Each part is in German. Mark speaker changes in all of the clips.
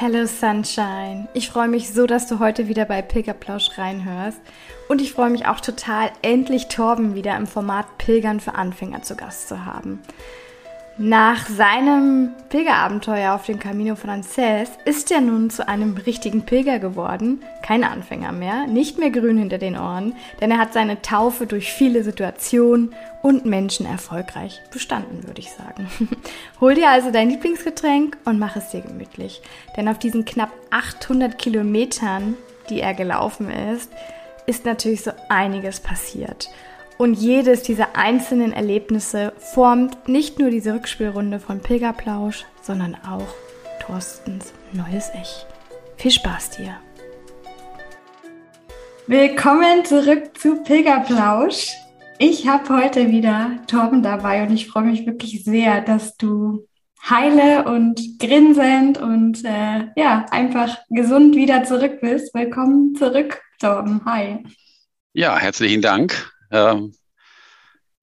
Speaker 1: Hello Sunshine. Ich freue mich so, dass du heute wieder bei Pilgerplausch reinhörst. Und ich freue mich auch total, endlich Torben wieder im Format Pilgern für Anfänger zu Gast zu haben. Nach seinem Pilgerabenteuer auf dem Camino Frances ist er nun zu einem richtigen Pilger geworden, kein Anfänger mehr, nicht mehr grün hinter den Ohren, denn er hat seine Taufe durch viele Situationen und Menschen erfolgreich bestanden, würde ich sagen. Hol dir also dein Lieblingsgetränk und mach es dir gemütlich, denn auf diesen knapp 800 Kilometern, die er gelaufen ist, ist natürlich so einiges passiert. Und jedes dieser einzelnen Erlebnisse formt nicht nur diese Rückspielrunde von Pilgerplausch, sondern auch Thorstens neues Ich. Viel Spaß dir! Willkommen zurück zu Pilgerplausch. Ich habe heute wieder Torben dabei und ich freue mich wirklich sehr, dass du heile und grinsend und äh, ja, einfach gesund wieder zurück bist. Willkommen zurück, Torben. Hi.
Speaker 2: Ja, herzlichen Dank. Ähm,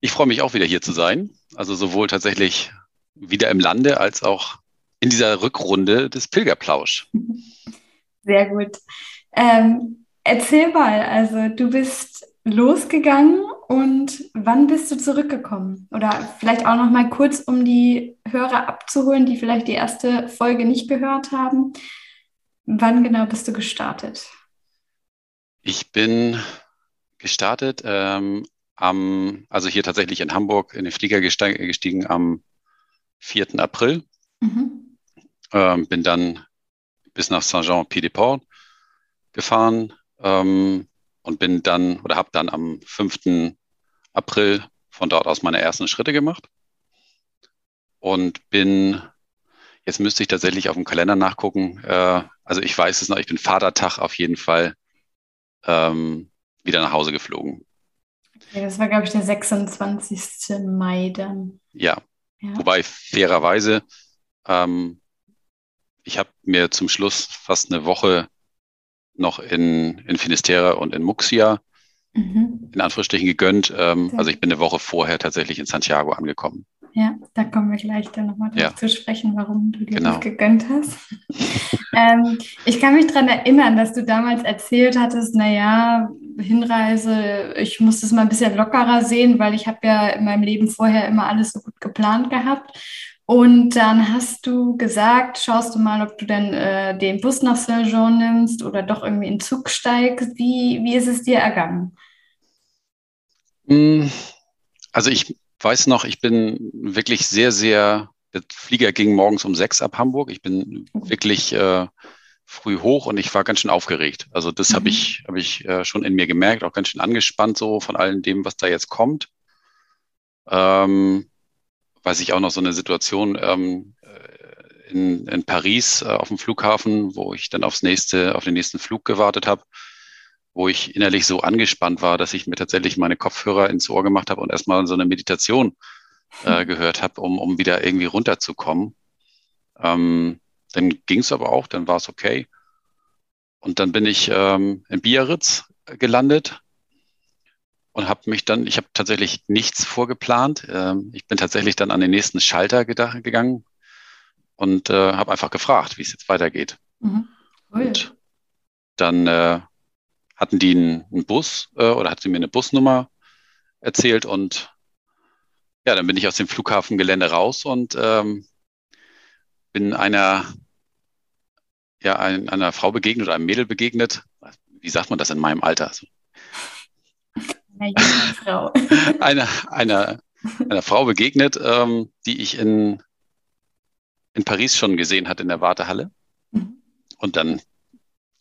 Speaker 2: ich freue mich auch wieder hier zu sein. Also sowohl tatsächlich wieder im Lande als auch in dieser Rückrunde des Pilgerplausch.
Speaker 1: Sehr gut. Ähm, erzähl mal, also du bist losgegangen und wann bist du zurückgekommen? Oder vielleicht auch noch mal kurz, um die Hörer abzuholen, die vielleicht die erste Folge nicht gehört haben. Wann genau bist du gestartet?
Speaker 2: Ich bin gestartet ähm, am, also hier tatsächlich in Hamburg in den Flieger gestiegen am 4. April. Mhm. Ähm, bin dann bis nach Saint-Jean-Pied-de-Port gefahren ähm, und bin dann oder habe dann am 5. April von dort aus meine ersten Schritte gemacht und bin, jetzt müsste ich tatsächlich auf dem Kalender nachgucken, äh, also ich weiß es noch, ich bin Vatertag auf jeden Fall ähm, wieder nach Hause geflogen.
Speaker 1: Okay, das war, glaube ich, der 26. Mai dann.
Speaker 2: Ja, ja. wobei fairerweise, ähm, ich habe mir zum Schluss fast eine Woche noch in, in Finisterre und in Muxia mhm. in Anführungsstrichen gegönnt. Ähm, also ich bin eine Woche vorher tatsächlich in Santiago angekommen.
Speaker 1: Ja, da kommen wir gleich dann nochmal ja. zu sprechen, warum du dir genau. das gegönnt hast. ähm, ich kann mich daran erinnern, dass du damals erzählt hattest, naja, Hinreise, ich muss das mal ein bisschen lockerer sehen, weil ich habe ja in meinem Leben vorher immer alles so gut geplant gehabt. Und dann hast du gesagt, schaust du mal, ob du denn äh, den Bus nach Saint-Jean nimmst oder doch irgendwie in Zug steigst. Wie, wie ist es dir ergangen?
Speaker 2: Also ich weiß noch, ich bin wirklich sehr, sehr, der Flieger ging morgens um sechs ab Hamburg. Ich bin wirklich äh, früh hoch und ich war ganz schön aufgeregt. Also das mhm. habe ich, hab ich äh, schon in mir gemerkt, auch ganz schön angespannt so von allem dem, was da jetzt kommt. Ähm, weiß ich auch noch so eine Situation ähm, äh, in, in Paris äh, auf dem Flughafen, wo ich dann aufs nächste, auf den nächsten Flug gewartet habe wo ich innerlich so angespannt war, dass ich mir tatsächlich meine Kopfhörer ins Ohr gemacht habe und erstmal so eine Meditation äh, hm. gehört habe, um, um wieder irgendwie runterzukommen. Ähm, dann ging es aber auch, dann war es okay. Und dann bin ich ähm, in Biarritz gelandet und habe mich dann, ich habe tatsächlich nichts vorgeplant. Ähm, ich bin tatsächlich dann an den nächsten Schalter gedacht, gegangen und äh, habe einfach gefragt, wie es jetzt weitergeht. Mhm. Cool. Und dann äh, hatten die einen, Bus äh, oder hat sie mir eine Busnummer erzählt und ja, dann bin ich aus dem Flughafengelände raus und ähm, bin einer, ja, ein, einer Frau begegnet oder einem Mädel begegnet. Wie sagt man das in meinem Alter? Also, einer jungen Frau. einer, einer, einer Frau begegnet, ähm, die ich in, in Paris schon gesehen hat in der Wartehalle. Mhm. Und dann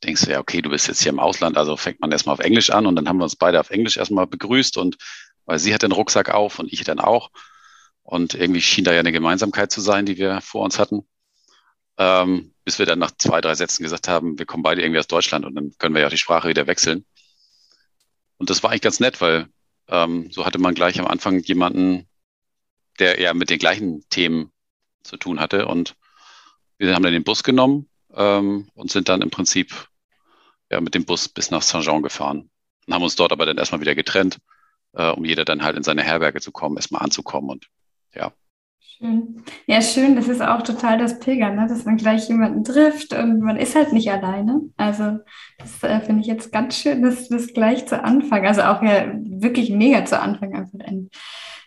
Speaker 2: denkst du ja, okay, du bist jetzt hier im Ausland, also fängt man erstmal auf Englisch an und dann haben wir uns beide auf Englisch erstmal begrüßt und weil sie hat den Rucksack auf und ich dann auch. Und irgendwie schien da ja eine Gemeinsamkeit zu sein, die wir vor uns hatten. ähm, bis wir dann nach zwei, drei Sätzen gesagt haben, wir kommen beide irgendwie aus Deutschland und dann können wir ja die Sprache wieder wechseln. Und das war eigentlich ganz nett, weil ähm, so hatte man gleich am Anfang jemanden, der eher mit den gleichen Themen zu tun hatte. Und wir haben dann den Bus genommen ähm, und sind dann im Prinzip ja, mit dem Bus bis nach Saint-Jean gefahren und haben uns dort aber dann erstmal wieder getrennt, äh, um jeder dann halt in seine Herberge zu kommen, erstmal anzukommen und ja.
Speaker 1: Schön. Ja, schön. Das ist auch total das Pilgern, ne? dass man gleich jemanden trifft und man ist halt nicht alleine. Also, das äh, finde ich jetzt ganz schön, dass das gleich zu Anfang, also auch ja wirklich mega zu Anfang einfach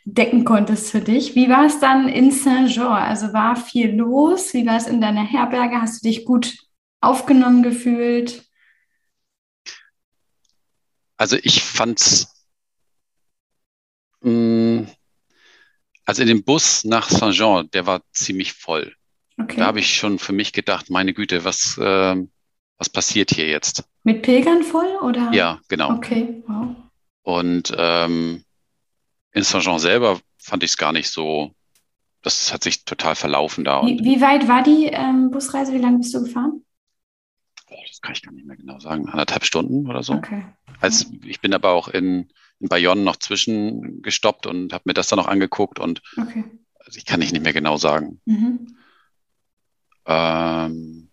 Speaker 1: entdecken konntest für dich. Wie war es dann in Saint-Jean? Also, war viel los? Wie war es in deiner Herberge? Hast du dich gut aufgenommen gefühlt?
Speaker 2: Also, ich fand's. Mh, mm, also in dem Bus nach Saint-Jean, der war ziemlich voll. Okay. Da habe ich schon für mich gedacht, meine Güte, was, äh, was passiert hier jetzt?
Speaker 1: Mit Pilgern voll oder?
Speaker 2: Ja, genau.
Speaker 1: Okay, wow.
Speaker 2: Und ähm, in Saint-Jean selber fand ich es gar nicht so, das hat sich total verlaufen da.
Speaker 1: Wie, wie weit war die ähm, Busreise? Wie lange bist du gefahren?
Speaker 2: Oh, das kann ich gar nicht mehr genau sagen. Anderthalb Stunden oder so. Okay. Also ich bin aber auch in in Bayonne noch zwischengestoppt und habe mir das dann noch angeguckt und okay. also ich kann nicht mehr genau sagen. Mhm. Ähm,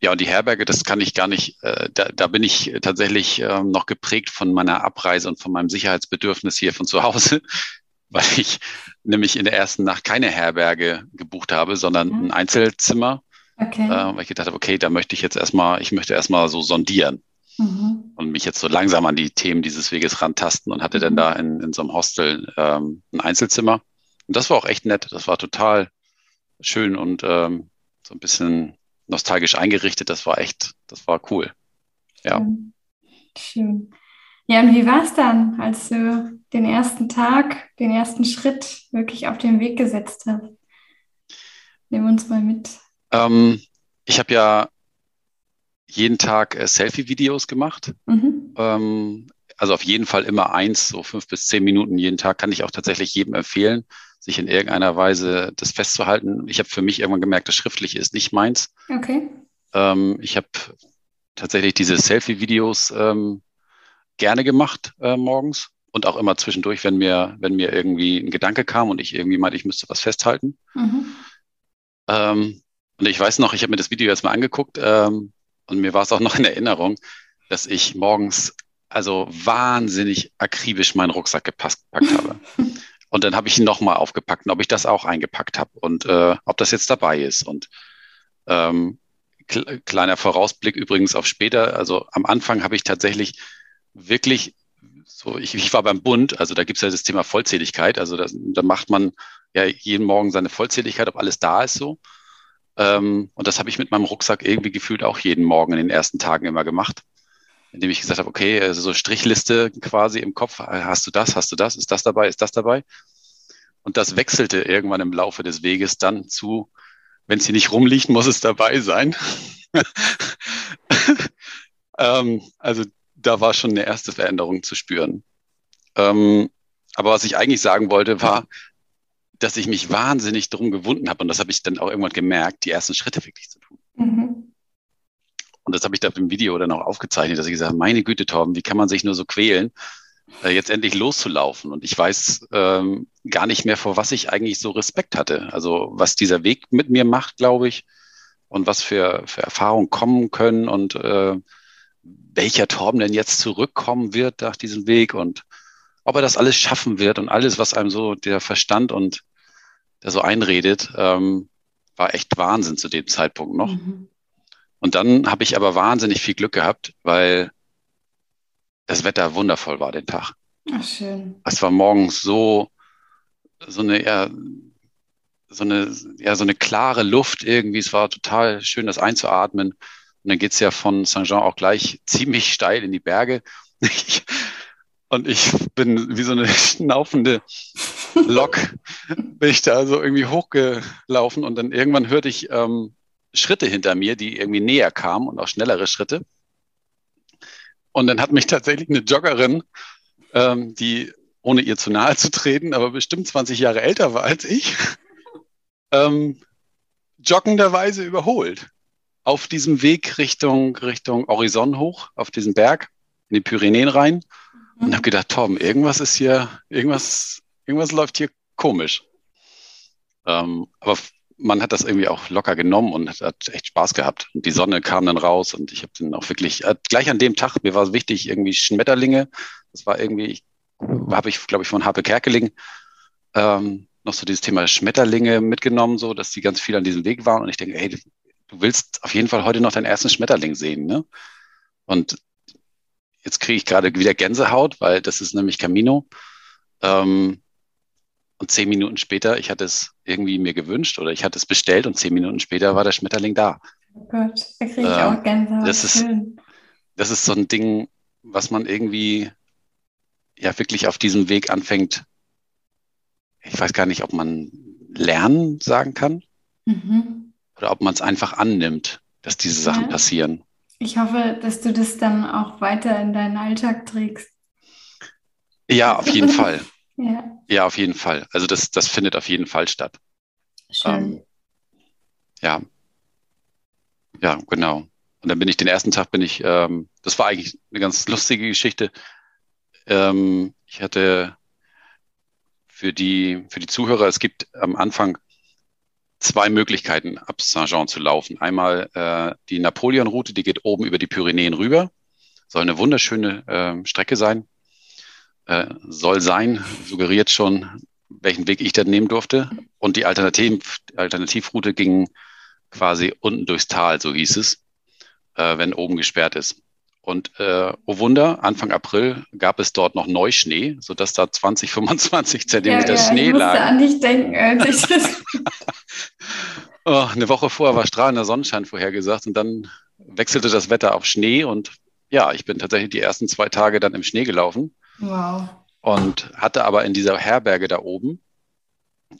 Speaker 2: ja, und die Herberge, das kann ich gar nicht, äh, da, da bin ich tatsächlich äh, noch geprägt von meiner Abreise und von meinem Sicherheitsbedürfnis hier von zu Hause, weil ich nämlich in der ersten Nacht keine Herberge gebucht habe, sondern mhm. ein Einzelzimmer. Okay. Äh, weil ich gedacht habe, okay, da möchte ich jetzt erstmal, ich möchte erstmal so sondieren mhm. und mich jetzt so langsam an die Themen dieses Weges rantasten und hatte dann mhm. da in, in so einem Hostel ähm, ein Einzelzimmer. Und das war auch echt nett. Das war total schön und ähm, so ein bisschen nostalgisch eingerichtet. Das war echt, das war cool. Ja.
Speaker 1: Schön. schön. Ja, und wie war es dann, als du den ersten Tag, den ersten Schritt wirklich auf den Weg gesetzt hast? Nimm uns mal mit.
Speaker 2: Ähm, ich habe ja jeden Tag äh, Selfie-Videos gemacht. Mhm. Ähm, also auf jeden Fall immer eins, so fünf bis zehn Minuten jeden Tag kann ich auch tatsächlich jedem empfehlen, sich in irgendeiner Weise das festzuhalten. Ich habe für mich irgendwann gemerkt, das Schriftliche ist nicht meins.
Speaker 1: Okay.
Speaker 2: Ähm, ich habe tatsächlich diese Selfie-Videos ähm, gerne gemacht äh, morgens und auch immer zwischendurch, wenn mir, wenn mir irgendwie ein Gedanke kam und ich irgendwie meinte, ich müsste was festhalten. Mhm. Ähm, und ich weiß noch, ich habe mir das Video jetzt mal angeguckt. Ähm, und mir war es auch noch in Erinnerung, dass ich morgens also wahnsinnig akribisch meinen Rucksack gepackt habe. Und dann habe ich ihn nochmal aufgepackt und ob ich das auch eingepackt habe und äh, ob das jetzt dabei ist. Und ähm, kleiner Vorausblick übrigens auf später. Also am Anfang habe ich tatsächlich wirklich so, ich, ich war beim Bund, also da gibt es ja das Thema Vollzähligkeit. Also das, da macht man ja jeden Morgen seine Vollzähligkeit, ob alles da ist so. Ähm, und das habe ich mit meinem Rucksack irgendwie gefühlt auch jeden Morgen in den ersten Tagen immer gemacht. Indem ich gesagt habe, okay, also so Strichliste quasi im Kopf, hast du das, hast du das, ist das dabei, ist das dabei? Und das wechselte irgendwann im Laufe des Weges dann zu, wenn es hier nicht rumliegt, muss es dabei sein. ähm, also da war schon eine erste Veränderung zu spüren. Ähm, aber was ich eigentlich sagen wollte, war, dass ich mich wahnsinnig drum gewunden habe und das habe ich dann auch irgendwann gemerkt, die ersten Schritte wirklich zu tun. Mhm. Und das habe ich da im Video dann auch aufgezeichnet, dass ich gesagt habe, meine Güte, Torben, wie kann man sich nur so quälen, äh, jetzt endlich loszulaufen? Und ich weiß ähm, gar nicht mehr, vor was ich eigentlich so Respekt hatte. Also was dieser Weg mit mir macht, glaube ich, und was für, für Erfahrungen kommen können und äh, welcher Torben denn jetzt zurückkommen wird nach diesem Weg und ob er das alles schaffen wird und alles, was einem so der Verstand und der so einredet, ähm, war echt Wahnsinn zu dem Zeitpunkt noch. Mhm. Und dann habe ich aber wahnsinnig viel Glück gehabt, weil das Wetter wundervoll war den Tag.
Speaker 1: Ach, schön.
Speaker 2: Es war morgens so, so eine, ja, so eine, ja, so eine klare Luft irgendwie. Es war total schön, das einzuatmen. Und dann geht's ja von Saint-Jean auch gleich ziemlich steil in die Berge. Und ich bin wie so eine schnaufende Lok, bin ich da so irgendwie hochgelaufen und dann irgendwann hörte ich ähm, Schritte hinter mir, die irgendwie näher kamen und auch schnellere Schritte. Und dann hat mich tatsächlich eine Joggerin, ähm, die ohne ihr zu nahe zu treten, aber bestimmt 20 Jahre älter war als ich, ähm, joggenderweise überholt. Auf diesem Weg Richtung, Richtung Horizont hoch, auf diesen Berg, in die Pyrenäen rein. Und habe gedacht, Tom, irgendwas ist hier, irgendwas, irgendwas läuft hier komisch. Ähm, aber man hat das irgendwie auch locker genommen und hat echt Spaß gehabt. Und die Sonne kam dann raus und ich habe dann auch wirklich, äh, gleich an dem Tag, mir war wichtig, irgendwie Schmetterlinge. Das war irgendwie, habe ich, glaube ich, von Harpe Kerkeling ähm, noch so dieses Thema Schmetterlinge mitgenommen, so dass die ganz viel an diesem Weg waren. Und ich denke, hey, du willst auf jeden Fall heute noch deinen ersten Schmetterling sehen. Ne? Und jetzt kriege ich gerade wieder Gänsehaut, weil das ist nämlich Camino. Ähm, und zehn Minuten später, ich hatte es irgendwie mir gewünscht oder ich hatte es bestellt und zehn Minuten später war der Schmetterling da.
Speaker 1: Oh Gott, da kriege ich ähm, auch Gänsehaut.
Speaker 2: Das ist, das ist so ein Ding, was man irgendwie ja wirklich auf diesem Weg anfängt. Ich weiß gar nicht, ob man lernen sagen kann mhm. oder ob man es einfach annimmt, dass diese Sachen ja. passieren.
Speaker 1: Ich hoffe, dass du das dann auch weiter in deinen Alltag trägst.
Speaker 2: Ja, auf jeden Fall. Ja. ja, auf jeden Fall. Also das, das findet auf jeden Fall statt.
Speaker 1: Schön. Ähm,
Speaker 2: ja. Ja, genau. Und dann bin ich den ersten Tag bin ich, ähm, das war eigentlich eine ganz lustige Geschichte. Ähm, ich hatte für die, für die Zuhörer, es gibt am Anfang zwei Möglichkeiten, ab Saint-Jean zu laufen. Einmal äh, die Napoleon-Route, die geht oben über die Pyrenäen rüber. Soll eine wunderschöne äh, Strecke sein äh, soll sein, suggeriert schon, welchen Weg ich dann nehmen durfte. Und die Alternativ Alternativroute ging quasi unten durchs Tal, so hieß es, äh, wenn oben gesperrt ist. Und äh, oh Wunder, Anfang April gab es dort noch Neuschnee, sodass da 20, 25 Zentimeter ja, ja, Schnee lag. Ich
Speaker 1: an dich denken, als ich das
Speaker 2: oh, Eine Woche vorher war strahlender Sonnenschein vorhergesagt und dann wechselte das Wetter auf Schnee und ja, ich bin tatsächlich die ersten zwei Tage dann im Schnee gelaufen.
Speaker 1: Wow.
Speaker 2: Und hatte aber in dieser Herberge da oben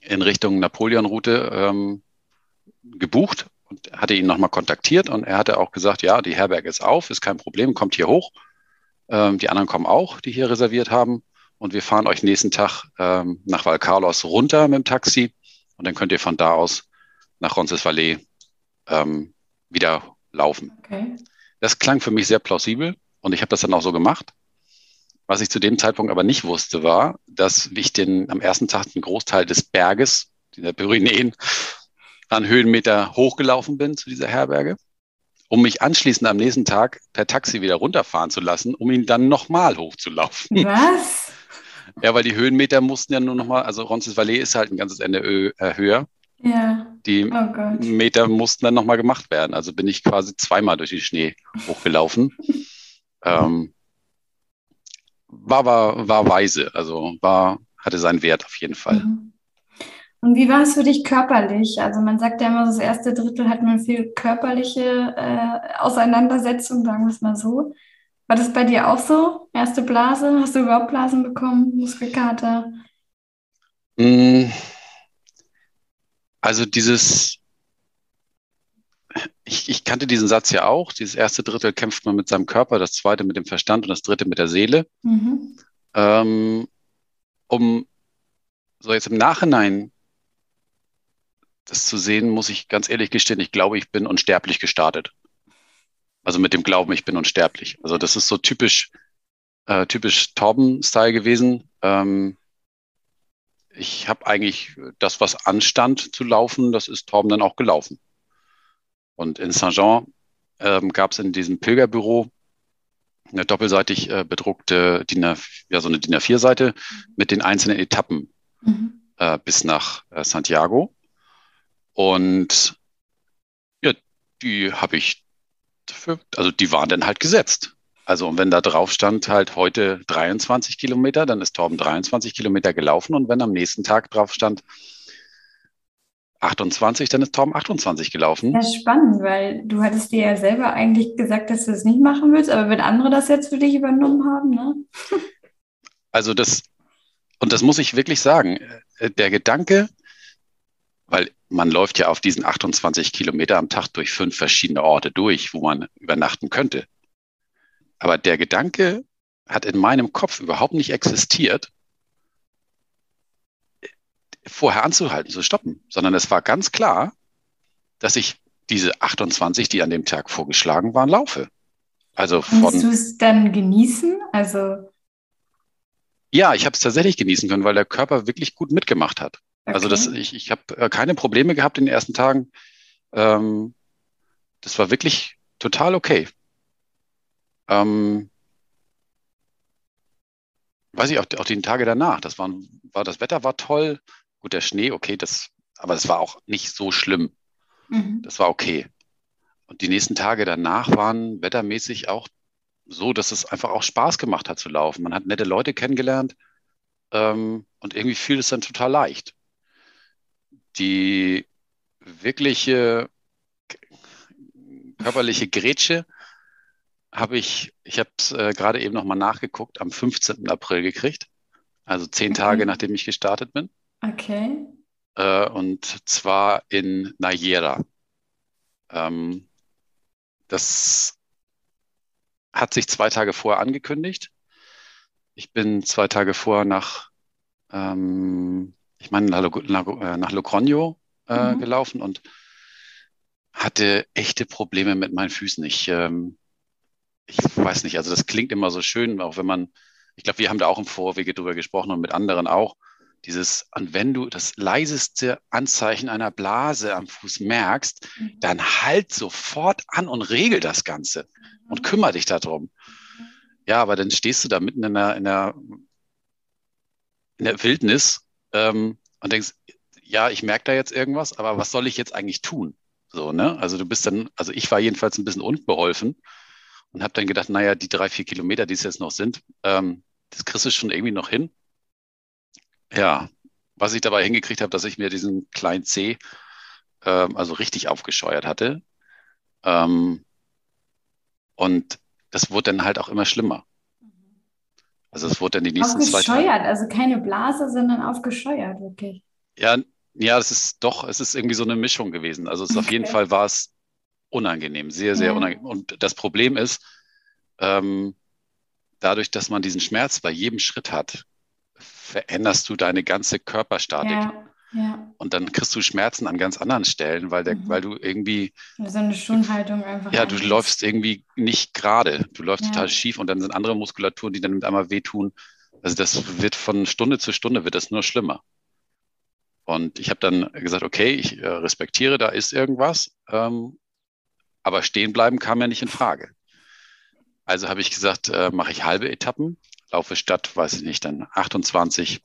Speaker 2: in Richtung Napoleon-Route ähm, gebucht und hatte ihn nochmal kontaktiert und er hatte auch gesagt, ja, die Herberge ist auf, ist kein Problem, kommt hier hoch. Ähm, die anderen kommen auch, die hier reserviert haben. Und wir fahren euch nächsten Tag ähm, nach Val Carlos runter mit dem Taxi und dann könnt ihr von da aus nach Roncesvalles ähm, wieder laufen. Okay. Das klang für mich sehr plausibel und ich habe das dann auch so gemacht. Was ich zu dem Zeitpunkt aber nicht wusste, war, dass ich den, am ersten Tag einen Großteil des Berges, der Pyrenäen, an Höhenmeter hochgelaufen bin zu dieser Herberge, um mich anschließend am nächsten Tag per Taxi wieder runterfahren zu lassen, um ihn dann nochmal hochzulaufen.
Speaker 1: Was?
Speaker 2: Ja, weil die Höhenmeter mussten ja nur nochmal, also Roncesvalles ist halt ein ganzes Ende äh, höher.
Speaker 1: Ja.
Speaker 2: Die oh Meter mussten dann nochmal gemacht werden. Also bin ich quasi zweimal durch den Schnee hochgelaufen. ähm, war, war, war weise, also war, hatte seinen Wert auf jeden Fall. Mhm.
Speaker 1: Und wie war es für dich körperlich? Also man sagt ja immer, das erste Drittel hat man viel körperliche äh, Auseinandersetzung, sagen wir es mal so. War das bei dir auch so? Erste Blase? Hast du überhaupt Blasen bekommen? Muskelkater?
Speaker 2: Mm. Also dieses ich, ich kannte diesen Satz ja auch. Dieses erste Drittel kämpft man mit seinem Körper, das zweite mit dem Verstand und das dritte mit der Seele. Mhm. Ähm, um so jetzt im Nachhinein das zu sehen, muss ich ganz ehrlich gestehen, ich glaube, ich bin unsterblich gestartet. Also mit dem Glauben, ich bin unsterblich. Also das ist so typisch, äh, typisch Torben-Style gewesen. Ähm, ich habe eigentlich das, was anstand zu laufen, das ist Torben dann auch gelaufen. Und in Saint-Jean ähm, gab es in diesem Pilgerbüro eine doppelseitig äh, bedruckte DIN A, ja, so eine DIN A4-Seite mit den einzelnen Etappen mhm. äh, bis nach äh, Santiago. Und ja, die habe ich dafür, also die waren dann halt gesetzt. Also und wenn da drauf stand halt heute 23 Kilometer, dann ist Torben 23 Kilometer gelaufen und wenn am nächsten Tag drauf stand 28, dann ist Tom 28 gelaufen.
Speaker 1: Das ist spannend, weil du hattest dir ja selber eigentlich gesagt, dass du es das nicht machen willst, aber wenn andere das jetzt für dich übernommen haben, ne?
Speaker 2: Also das, und das muss ich wirklich sagen, äh, der Gedanke, weil man läuft ja auf diesen 28 Kilometer am Tag durch fünf verschiedene Orte durch, wo man übernachten könnte. Aber der Gedanke hat in meinem Kopf überhaupt nicht existiert, vorher anzuhalten, zu stoppen, sondern es war ganz klar, dass ich diese 28, die an dem Tag vorgeschlagen waren, laufe. Also
Speaker 1: von. Kannst du es dann genießen? Also.
Speaker 2: Ja, ich habe es tatsächlich genießen können, weil der Körper wirklich gut mitgemacht hat. Okay. Also das, ich, ich habe äh, keine Probleme gehabt in den ersten Tagen. Ähm, das war wirklich total okay. Ähm, weiß ich, auch, auch die Tage danach, das waren, war, das Wetter war toll. Gut, der Schnee, okay, das, aber das war auch nicht so schlimm. Mhm. Das war okay. Und die nächsten Tage danach waren wettermäßig auch so, dass es einfach auch Spaß gemacht hat zu laufen. Man hat nette Leute kennengelernt ähm, und irgendwie fiel es dann total leicht. Die wirkliche körperliche Grätsche habe ich, ich habe es äh, gerade eben nochmal nachgeguckt, am 15. April gekriegt. Also zehn okay. Tage, nachdem ich gestartet bin.
Speaker 1: Okay.
Speaker 2: Äh, und zwar in Nayera. Ähm, das hat sich zwei Tage vorher angekündigt. Ich bin zwei Tage vorher nach, ähm, ich meine, nach, nach, äh, nach Logroño äh, mhm. gelaufen und hatte echte Probleme mit meinen Füßen. Ich, ähm, ich weiß nicht, also das klingt immer so schön, auch wenn man, ich glaube, wir haben da auch im Vorwege drüber gesprochen und mit anderen auch, dieses, und wenn du das leiseste Anzeichen einer Blase am Fuß merkst, mhm. dann halt sofort an und regel das Ganze und kümmere dich darum. Ja, aber dann stehst du da mitten in der, in der, in der Wildnis ähm, und denkst, ja, ich merke da jetzt irgendwas, aber was soll ich jetzt eigentlich tun? So, ne? Also du bist dann, also ich war jedenfalls ein bisschen unbeholfen und habe dann gedacht, naja, die drei, vier Kilometer, die es jetzt noch sind, ähm, das kriegst du schon irgendwie noch hin. Ja, was ich dabei hingekriegt habe, dass ich mir diesen kleinen C ähm, also richtig aufgescheuert hatte. Ähm, und das wurde dann halt auch immer schlimmer. Also es wurde dann die nächsten
Speaker 1: zwei. Aufgescheuert, also keine Blase, sondern aufgescheuert, wirklich.
Speaker 2: Ja, ja, es ist doch, es ist irgendwie so eine Mischung gewesen. Also es okay. auf jeden Fall war es unangenehm, sehr, sehr ja. unangenehm. Und das Problem ist, ähm, dadurch, dass man diesen Schmerz bei jedem Schritt hat, veränderst du deine ganze Körperstatik. Ja, ja. Und dann kriegst du Schmerzen an ganz anderen Stellen, weil, der, mhm. weil du irgendwie.
Speaker 1: So eine Schonhaltung einfach.
Speaker 2: Ja, du anders. läufst irgendwie nicht gerade. Du läufst ja. total schief und dann sind andere Muskulaturen, die dann mit einmal wehtun. Also das wird von Stunde zu Stunde wird das nur schlimmer. Und ich habe dann gesagt, okay, ich äh, respektiere, da ist irgendwas, ähm, aber stehen bleiben kam ja nicht in Frage. Also habe ich gesagt, äh, mache ich halbe Etappen, laufe statt, weiß ich nicht, dann 28,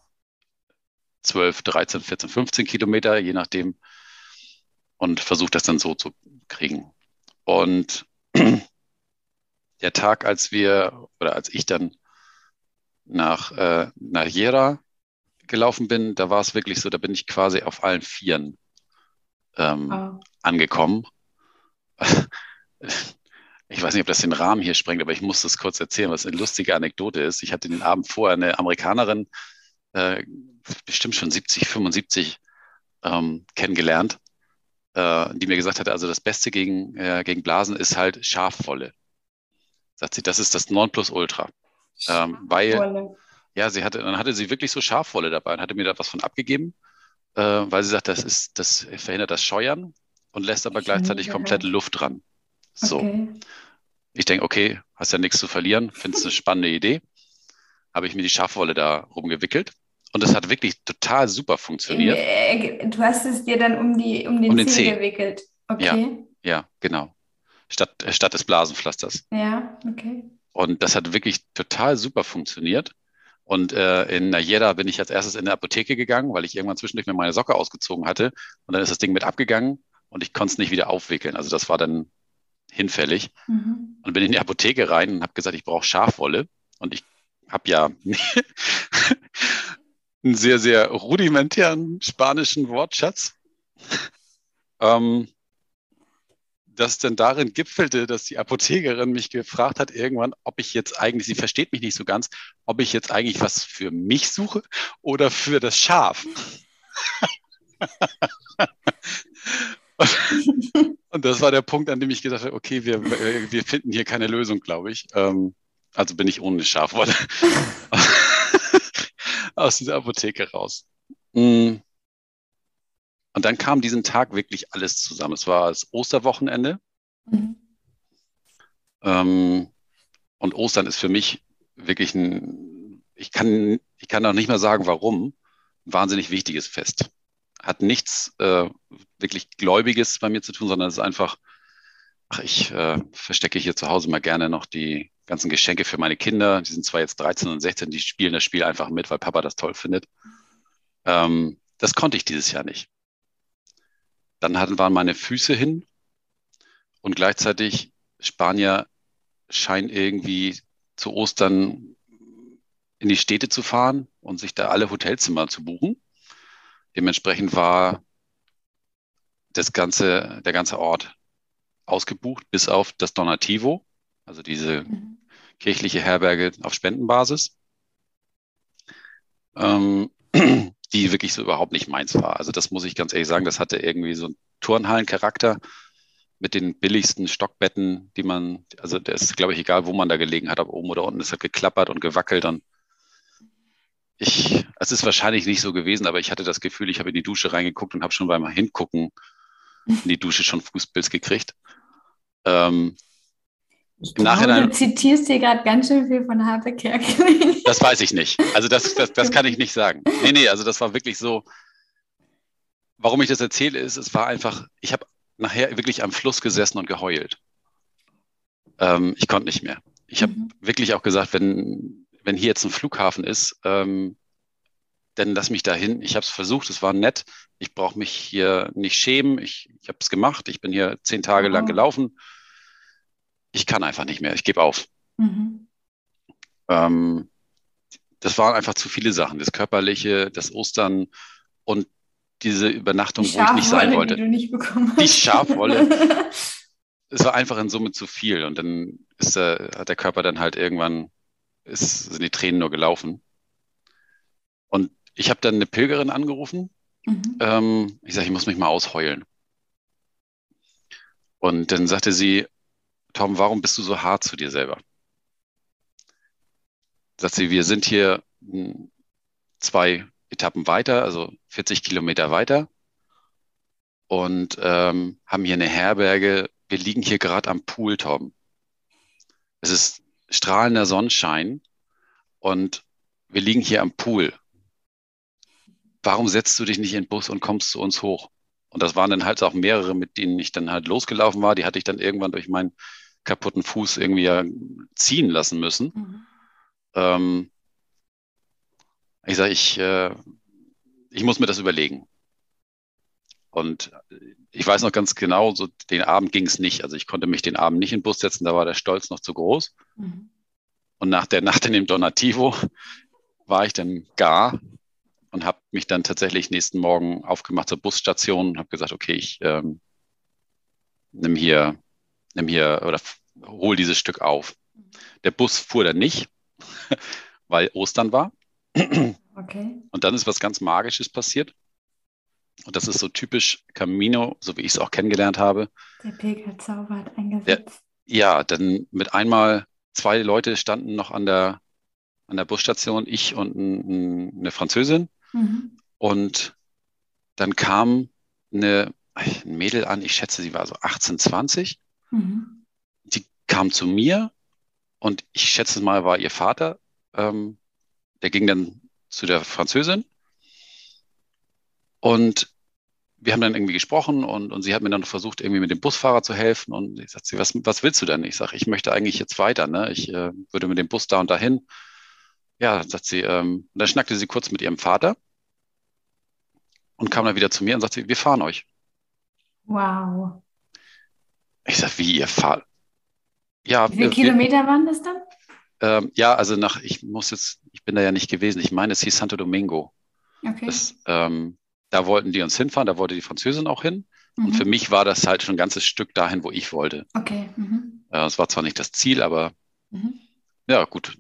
Speaker 2: 12, 13, 14, 15 Kilometer, je nachdem, und versuche das dann so zu kriegen. Und der Tag, als wir oder als ich dann nach, äh, nach Jera gelaufen bin, da war es wirklich so, da bin ich quasi auf allen Vieren ähm, oh. angekommen. Ich weiß nicht, ob das den Rahmen hier sprengt, aber ich muss das kurz erzählen, was eine lustige Anekdote ist. Ich hatte den Abend vorher eine Amerikanerin, äh, bestimmt schon 70, 75, ähm, kennengelernt, äh, die mir gesagt hatte, also das Beste gegen, äh, gegen Blasen ist halt Schafwolle. Sagt sie, das ist das Nonplusultra. Ähm, weil, ja, sie hatte, dann hatte sie wirklich so Schafwolle dabei und hatte mir da was von abgegeben, äh, weil sie sagt, das ist, das verhindert das Scheuern und lässt aber gleichzeitig komplett Luft dran. So. Okay. Ich denke, okay, hast ja nichts zu verlieren, findest eine spannende Idee. Habe ich mir die Schafwolle da rumgewickelt. Und das hat wirklich total super funktioniert.
Speaker 1: Äh, du hast es dir dann um, die, um den, um den Zeh, Zeh gewickelt.
Speaker 2: Okay. Ja, ja genau. Statt, äh, statt des Blasenpflasters.
Speaker 1: Ja, okay.
Speaker 2: Und das hat wirklich total super funktioniert. Und äh, in Najeda bin ich als erstes in der Apotheke gegangen, weil ich irgendwann zwischendurch mir meine Socke ausgezogen hatte. Und dann ist das Ding mit abgegangen und ich konnte es nicht wieder aufwickeln. Also das war dann hinfällig. Mhm. Und bin in die Apotheke rein und habe gesagt, ich brauche Schafwolle. Und ich habe ja einen sehr, sehr rudimentären spanischen Wortschatz. ähm, das dann darin gipfelte, dass die Apothekerin mich gefragt hat irgendwann, ob ich jetzt eigentlich, sie versteht mich nicht so ganz, ob ich jetzt eigentlich was für mich suche oder für das Schaf. und das war der Punkt, an dem ich gesagt habe, okay, wir, wir finden hier keine Lösung, glaube ich. Ähm, also bin ich ohne Schafwolle aus dieser Apotheke raus. Mm. Und dann kam diesen Tag wirklich alles zusammen. Es war das Osterwochenende. Mhm. Ähm, und Ostern ist für mich wirklich ein, ich kann, ich kann auch nicht mehr sagen, warum, ein wahnsinnig wichtiges Fest. Hat nichts äh, wirklich Gläubiges bei mir zu tun, sondern es ist einfach, ach, ich äh, verstecke hier zu Hause mal gerne noch die ganzen Geschenke für meine Kinder. Die sind zwar jetzt 13 und 16, die spielen das Spiel einfach mit, weil Papa das toll findet. Ähm, das konnte ich dieses Jahr nicht. Dann hatten, waren meine Füße hin und gleichzeitig Spanier scheinen irgendwie zu Ostern in die Städte zu fahren und sich da alle Hotelzimmer zu buchen. Dementsprechend war das ganze, der ganze Ort ausgebucht, bis auf das Donativo, also diese mhm. kirchliche Herberge auf Spendenbasis, ähm, die wirklich so überhaupt nicht meins war. Also das muss ich ganz ehrlich sagen, das hatte irgendwie so einen Turnhallencharakter mit den billigsten Stockbetten, die man, also das ist, glaube ich, egal, wo man da gelegen hat, ob oben oder unten, es hat geklappert und gewackelt und ich, es ist wahrscheinlich nicht so gewesen, aber ich hatte das Gefühl, ich habe in die Dusche reingeguckt und habe schon beim Hingucken in die Dusche schon Fußpilz gekriegt. Ähm,
Speaker 1: ich Im Nachhinein, du zitierst hier gerade ganz schön viel von Harpe Kerkeling.
Speaker 2: Das weiß ich nicht. Also das, das, das kann ich nicht sagen. Nee, nee, also das war wirklich so. Warum ich das erzähle, ist, es war einfach, ich habe nachher wirklich am Fluss gesessen und geheult. Ähm, ich konnte nicht mehr. Ich habe mhm. wirklich auch gesagt, wenn, wenn hier jetzt ein Flughafen ist, ähm, dann lass mich dahin. Ich habe es versucht, es war nett. Ich brauche mich hier nicht schämen. Ich, ich habe es gemacht. Ich bin hier zehn Tage lang gelaufen. Ich kann einfach nicht mehr. Ich gebe auf. Mhm. Ähm, das waren einfach zu viele Sachen. Das Körperliche, das Ostern und diese Übernachtung, die wo ich nicht sein wollte. Die, nicht bekommen die Schafwolle. es war einfach in Summe zu viel. Und dann ist der, hat der Körper dann halt irgendwann, ist, sind die Tränen nur gelaufen. Und ich habe dann eine Pilgerin angerufen. Mhm. Ähm, ich sage, ich muss mich mal ausheulen. Und dann sagte sie, Tom, warum bist du so hart zu dir selber? Sagt sie, wir sind hier hm, zwei Etappen weiter, also 40 Kilometer weiter und ähm, haben hier eine Herberge. Wir liegen hier gerade am Pool, Tom. Es ist strahlender Sonnenschein und wir liegen hier am Pool warum setzt du dich nicht in den Bus und kommst zu uns hoch? Und das waren dann halt auch mehrere, mit denen ich dann halt losgelaufen war. Die hatte ich dann irgendwann durch meinen kaputten Fuß irgendwie ja ziehen lassen müssen. Mhm. Ähm, ich sage, ich, äh, ich muss mir das überlegen. Und ich weiß noch ganz genau, so den Abend ging es nicht. Also ich konnte mich den Abend nicht in den Bus setzen, da war der Stolz noch zu groß. Mhm. Und nach der Nacht in dem Donativo war ich dann gar und habe mich dann tatsächlich nächsten Morgen aufgemacht zur Busstation und habe gesagt, okay, ich ähm, nimm hier, nimm hier oder hol dieses Stück auf. Der Bus fuhr dann nicht, weil Ostern war. Okay. Und dann ist was ganz Magisches passiert. Und das ist so typisch Camino, so wie ich es auch kennengelernt habe.
Speaker 1: Der Pilgerzauber hat eingesetzt.
Speaker 2: Ja, ja, dann mit einmal zwei Leute standen noch an der, an der Busstation, ich und ein, eine Französin. Mhm. Und dann kam eine, ein Mädel an, ich schätze, sie war so 18, 20. Mhm. Die kam zu mir und ich schätze mal, war ihr Vater. Ähm, der ging dann zu der Französin. Und wir haben dann irgendwie gesprochen und, und sie hat mir dann versucht, irgendwie mit dem Busfahrer zu helfen. Und ich sagte, was, was willst du denn? Ich sage, ich möchte eigentlich jetzt weiter. Ne? Ich äh, würde mit dem Bus da und dahin. Ja, sagt sie, ähm, dann schnackte sie kurz mit ihrem Vater und kam dann wieder zu mir und sagte, wir fahren euch.
Speaker 1: Wow.
Speaker 2: Ich sag, wie ihr fahrt?
Speaker 1: Ja. Wie viele Kilometer waren das dann?
Speaker 2: Ähm, ja, also nach, ich muss jetzt, ich bin da ja nicht gewesen. Ich meine, es hieß Santo Domingo. Okay. Das, ähm, da wollten die uns hinfahren, da wollte die Französin auch hin. Mhm. Und für mich war das halt schon ein ganzes Stück dahin, wo ich wollte.
Speaker 1: Okay. Mhm.
Speaker 2: Äh, es war zwar nicht das Ziel, aber mhm. ja, gut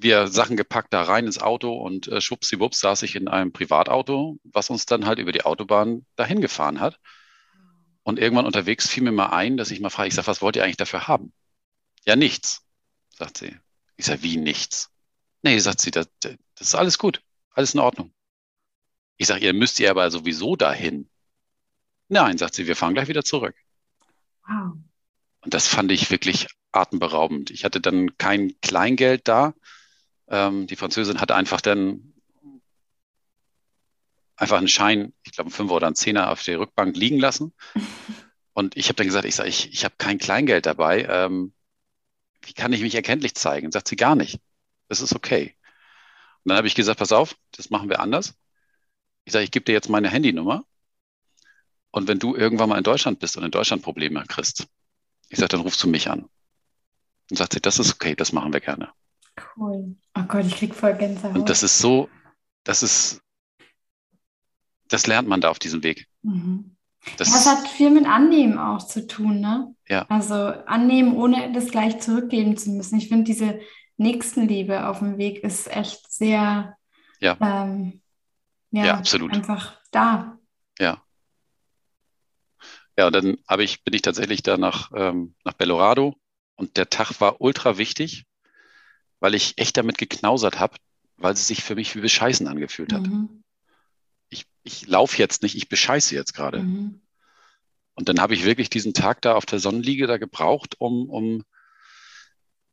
Speaker 2: wir Sachen gepackt da rein ins Auto und äh, schwuppsiwupps saß ich in einem Privatauto, was uns dann halt über die Autobahn dahin gefahren hat. Und irgendwann unterwegs fiel mir mal ein, dass ich mal frage, ich sage, was wollt ihr eigentlich dafür haben? Ja, nichts, sagt sie. Ich sage, wie nichts? Nee, sagt sie, das, das ist alles gut, alles in Ordnung. Ich sage, ihr müsst ihr aber sowieso dahin. Nein, sagt sie, wir fahren gleich wieder zurück. Wow. Und das fand ich wirklich atemberaubend. Ich hatte dann kein Kleingeld da. Ähm, die Französin hatte einfach dann einfach einen Schein, ich glaube, einen Fünfer oder einen Zehner auf der Rückbank liegen lassen. Und ich habe dann gesagt, ich sage, ich, ich habe kein Kleingeld dabei. Ähm, wie kann ich mich erkenntlich zeigen? Sagt sie gar nicht. Das ist okay. Und dann habe ich gesagt, pass auf, das machen wir anders. Ich sage, ich gebe dir jetzt meine Handynummer. Und wenn du irgendwann mal in Deutschland bist und in Deutschland Probleme kriegst, ich sage, dann rufst du mich an. Und sagt sie, das ist okay, das machen wir gerne.
Speaker 1: Cool. Oh Gott, ich krieg voll Gänsehaut.
Speaker 2: Und das ist so, das ist, das lernt man da auf diesem Weg.
Speaker 1: Mhm. Das, das, hat viel mit Annehmen auch zu tun, ne?
Speaker 2: Ja.
Speaker 1: Also annehmen, ohne das gleich zurückgeben zu müssen. Ich finde, diese Nächstenliebe auf dem Weg ist echt sehr,
Speaker 2: ja,
Speaker 1: ähm,
Speaker 2: ja, ja, absolut.
Speaker 1: einfach da.
Speaker 2: Ja. Ja, und dann habe ich, bin ich tatsächlich da nach, ähm, nach Belorado und der Tag war ultra wichtig, weil ich echt damit geknausert habe, weil es sich für mich wie Bescheißen angefühlt hat. Mhm. Ich, ich laufe jetzt nicht, ich bescheiße jetzt gerade. Mhm. Und dann habe ich wirklich diesen Tag da auf der Sonnenliege da gebraucht, um, um,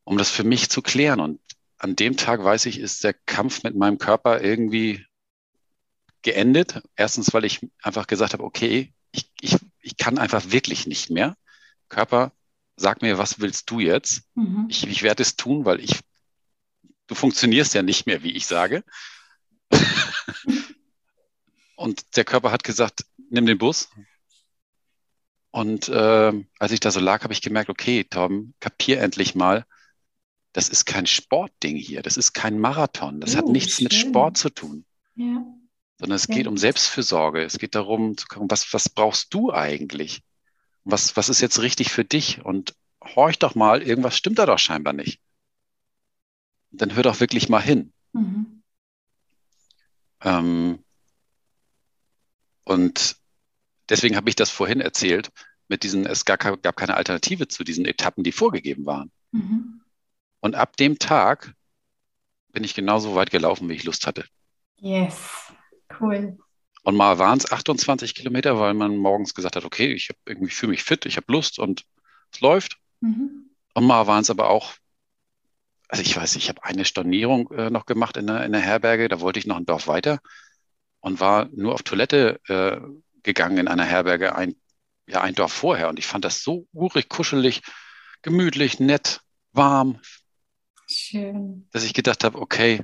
Speaker 2: um das für mich zu klären. Und an dem Tag, weiß ich, ist der Kampf mit meinem Körper irgendwie geendet. Erstens, weil ich einfach gesagt habe, okay, ich, ich, ich kann einfach wirklich nicht mehr. Körper, sag mir, was willst du jetzt? Mhm. Ich, ich werde es tun, weil ich, du funktionierst ja nicht mehr, wie ich sage. und der Körper hat gesagt, nimm den Bus. Und äh, als ich da so lag, habe ich gemerkt, okay, Tom, kapier endlich mal, das ist kein Sportding hier, das ist kein Marathon, das oh, hat nichts schön. mit Sport zu tun.
Speaker 1: Ja
Speaker 2: sondern es ja. geht um Selbstfürsorge. Es geht darum zu gucken, was, was brauchst du eigentlich? Was, was ist jetzt richtig für dich? Und horch doch mal, irgendwas stimmt da doch scheinbar nicht. Und dann hör doch wirklich mal hin. Mhm. Ähm, und deswegen habe ich das vorhin erzählt, mit diesen, es gab, gab keine Alternative zu diesen Etappen, die vorgegeben waren. Mhm. Und ab dem Tag bin ich genauso weit gelaufen, wie ich Lust hatte.
Speaker 1: Yes. Cool.
Speaker 2: Und mal waren es 28 Kilometer, weil man morgens gesagt hat, okay, ich irgendwie fühle mich fit, ich habe Lust und es läuft. Mhm. Und mal waren es aber auch, also ich weiß, ich habe eine Stornierung äh, noch gemacht in der, in der Herberge, da wollte ich noch ein Dorf weiter und war nur auf Toilette äh, gegangen in einer Herberge ein, ja, ein Dorf vorher. Und ich fand das so urig, kuschelig, gemütlich, nett, warm.
Speaker 1: Schön.
Speaker 2: Dass ich gedacht habe, okay,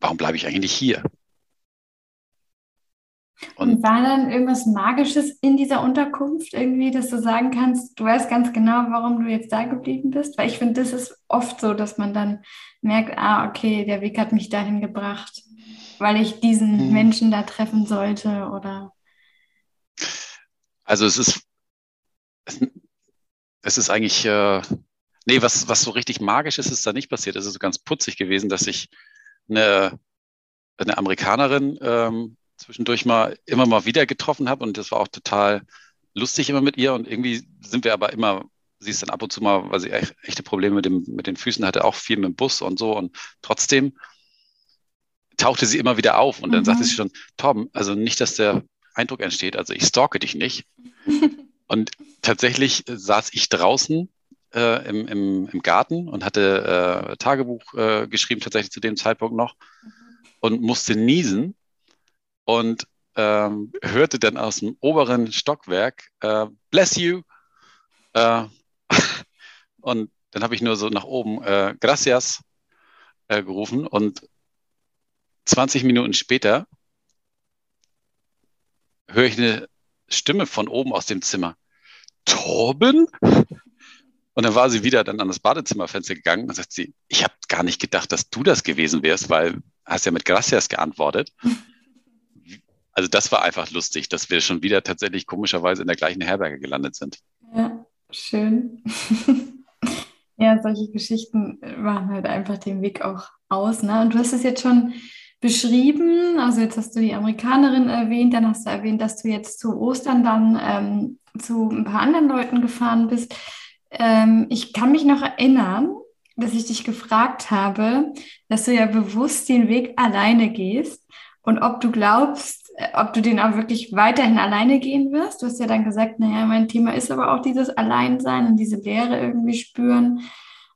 Speaker 2: warum bleibe ich eigentlich hier?
Speaker 1: Und, war dann irgendwas Magisches in dieser Unterkunft irgendwie, dass du sagen kannst, du weißt ganz genau, warum du jetzt da geblieben bist? Weil ich finde, das ist oft so, dass man dann merkt, ah, okay, der Weg hat mich dahin gebracht, weil ich diesen hm. Menschen da treffen sollte oder.
Speaker 2: Also es ist, es ist eigentlich, äh, nee, was, was so richtig magisch ist, ist da nicht passiert. Es ist so ganz putzig gewesen, dass ich eine, eine Amerikanerin ähm, zwischendurch mal immer mal wieder getroffen habe und das war auch total lustig immer mit ihr und irgendwie sind wir aber immer, sie ist dann ab und zu mal, weil sie echte Probleme mit, dem, mit den Füßen hatte, auch viel mit dem Bus und so und trotzdem tauchte sie immer wieder auf und dann mhm. sagte sie schon, Tom, also nicht, dass der Eindruck entsteht, also ich stalke dich nicht. und tatsächlich saß ich draußen äh, im, im, im Garten und hatte äh, Tagebuch äh, geschrieben, tatsächlich zu dem Zeitpunkt noch, mhm. und musste niesen und ähm, hörte dann aus dem oberen Stockwerk, äh, bless you. Äh, und dann habe ich nur so nach oben, äh, gracias äh, gerufen und 20 Minuten später höre ich eine Stimme von oben aus dem Zimmer. Torben? Und dann war sie wieder dann an das Badezimmerfenster gegangen und sagt sie, ich habe gar nicht gedacht, dass du das gewesen wärst, weil hast ja mit Gracias geantwortet. Also das war einfach lustig, dass wir schon wieder tatsächlich komischerweise in der gleichen Herberge gelandet sind.
Speaker 1: Ja, schön. ja, solche Geschichten machen halt einfach den Weg auch aus. Ne? Und du hast es jetzt schon beschrieben, also jetzt hast du die Amerikanerin erwähnt, dann hast du erwähnt, dass du jetzt zu Ostern dann ähm, zu ein paar anderen Leuten gefahren bist. Ähm, ich kann mich noch erinnern, dass ich dich gefragt habe, dass du ja bewusst den Weg alleine gehst und ob du glaubst, ob du den auch wirklich weiterhin alleine gehen wirst. Du hast ja dann gesagt, naja, mein Thema ist aber auch dieses Alleinsein und diese Leere irgendwie spüren.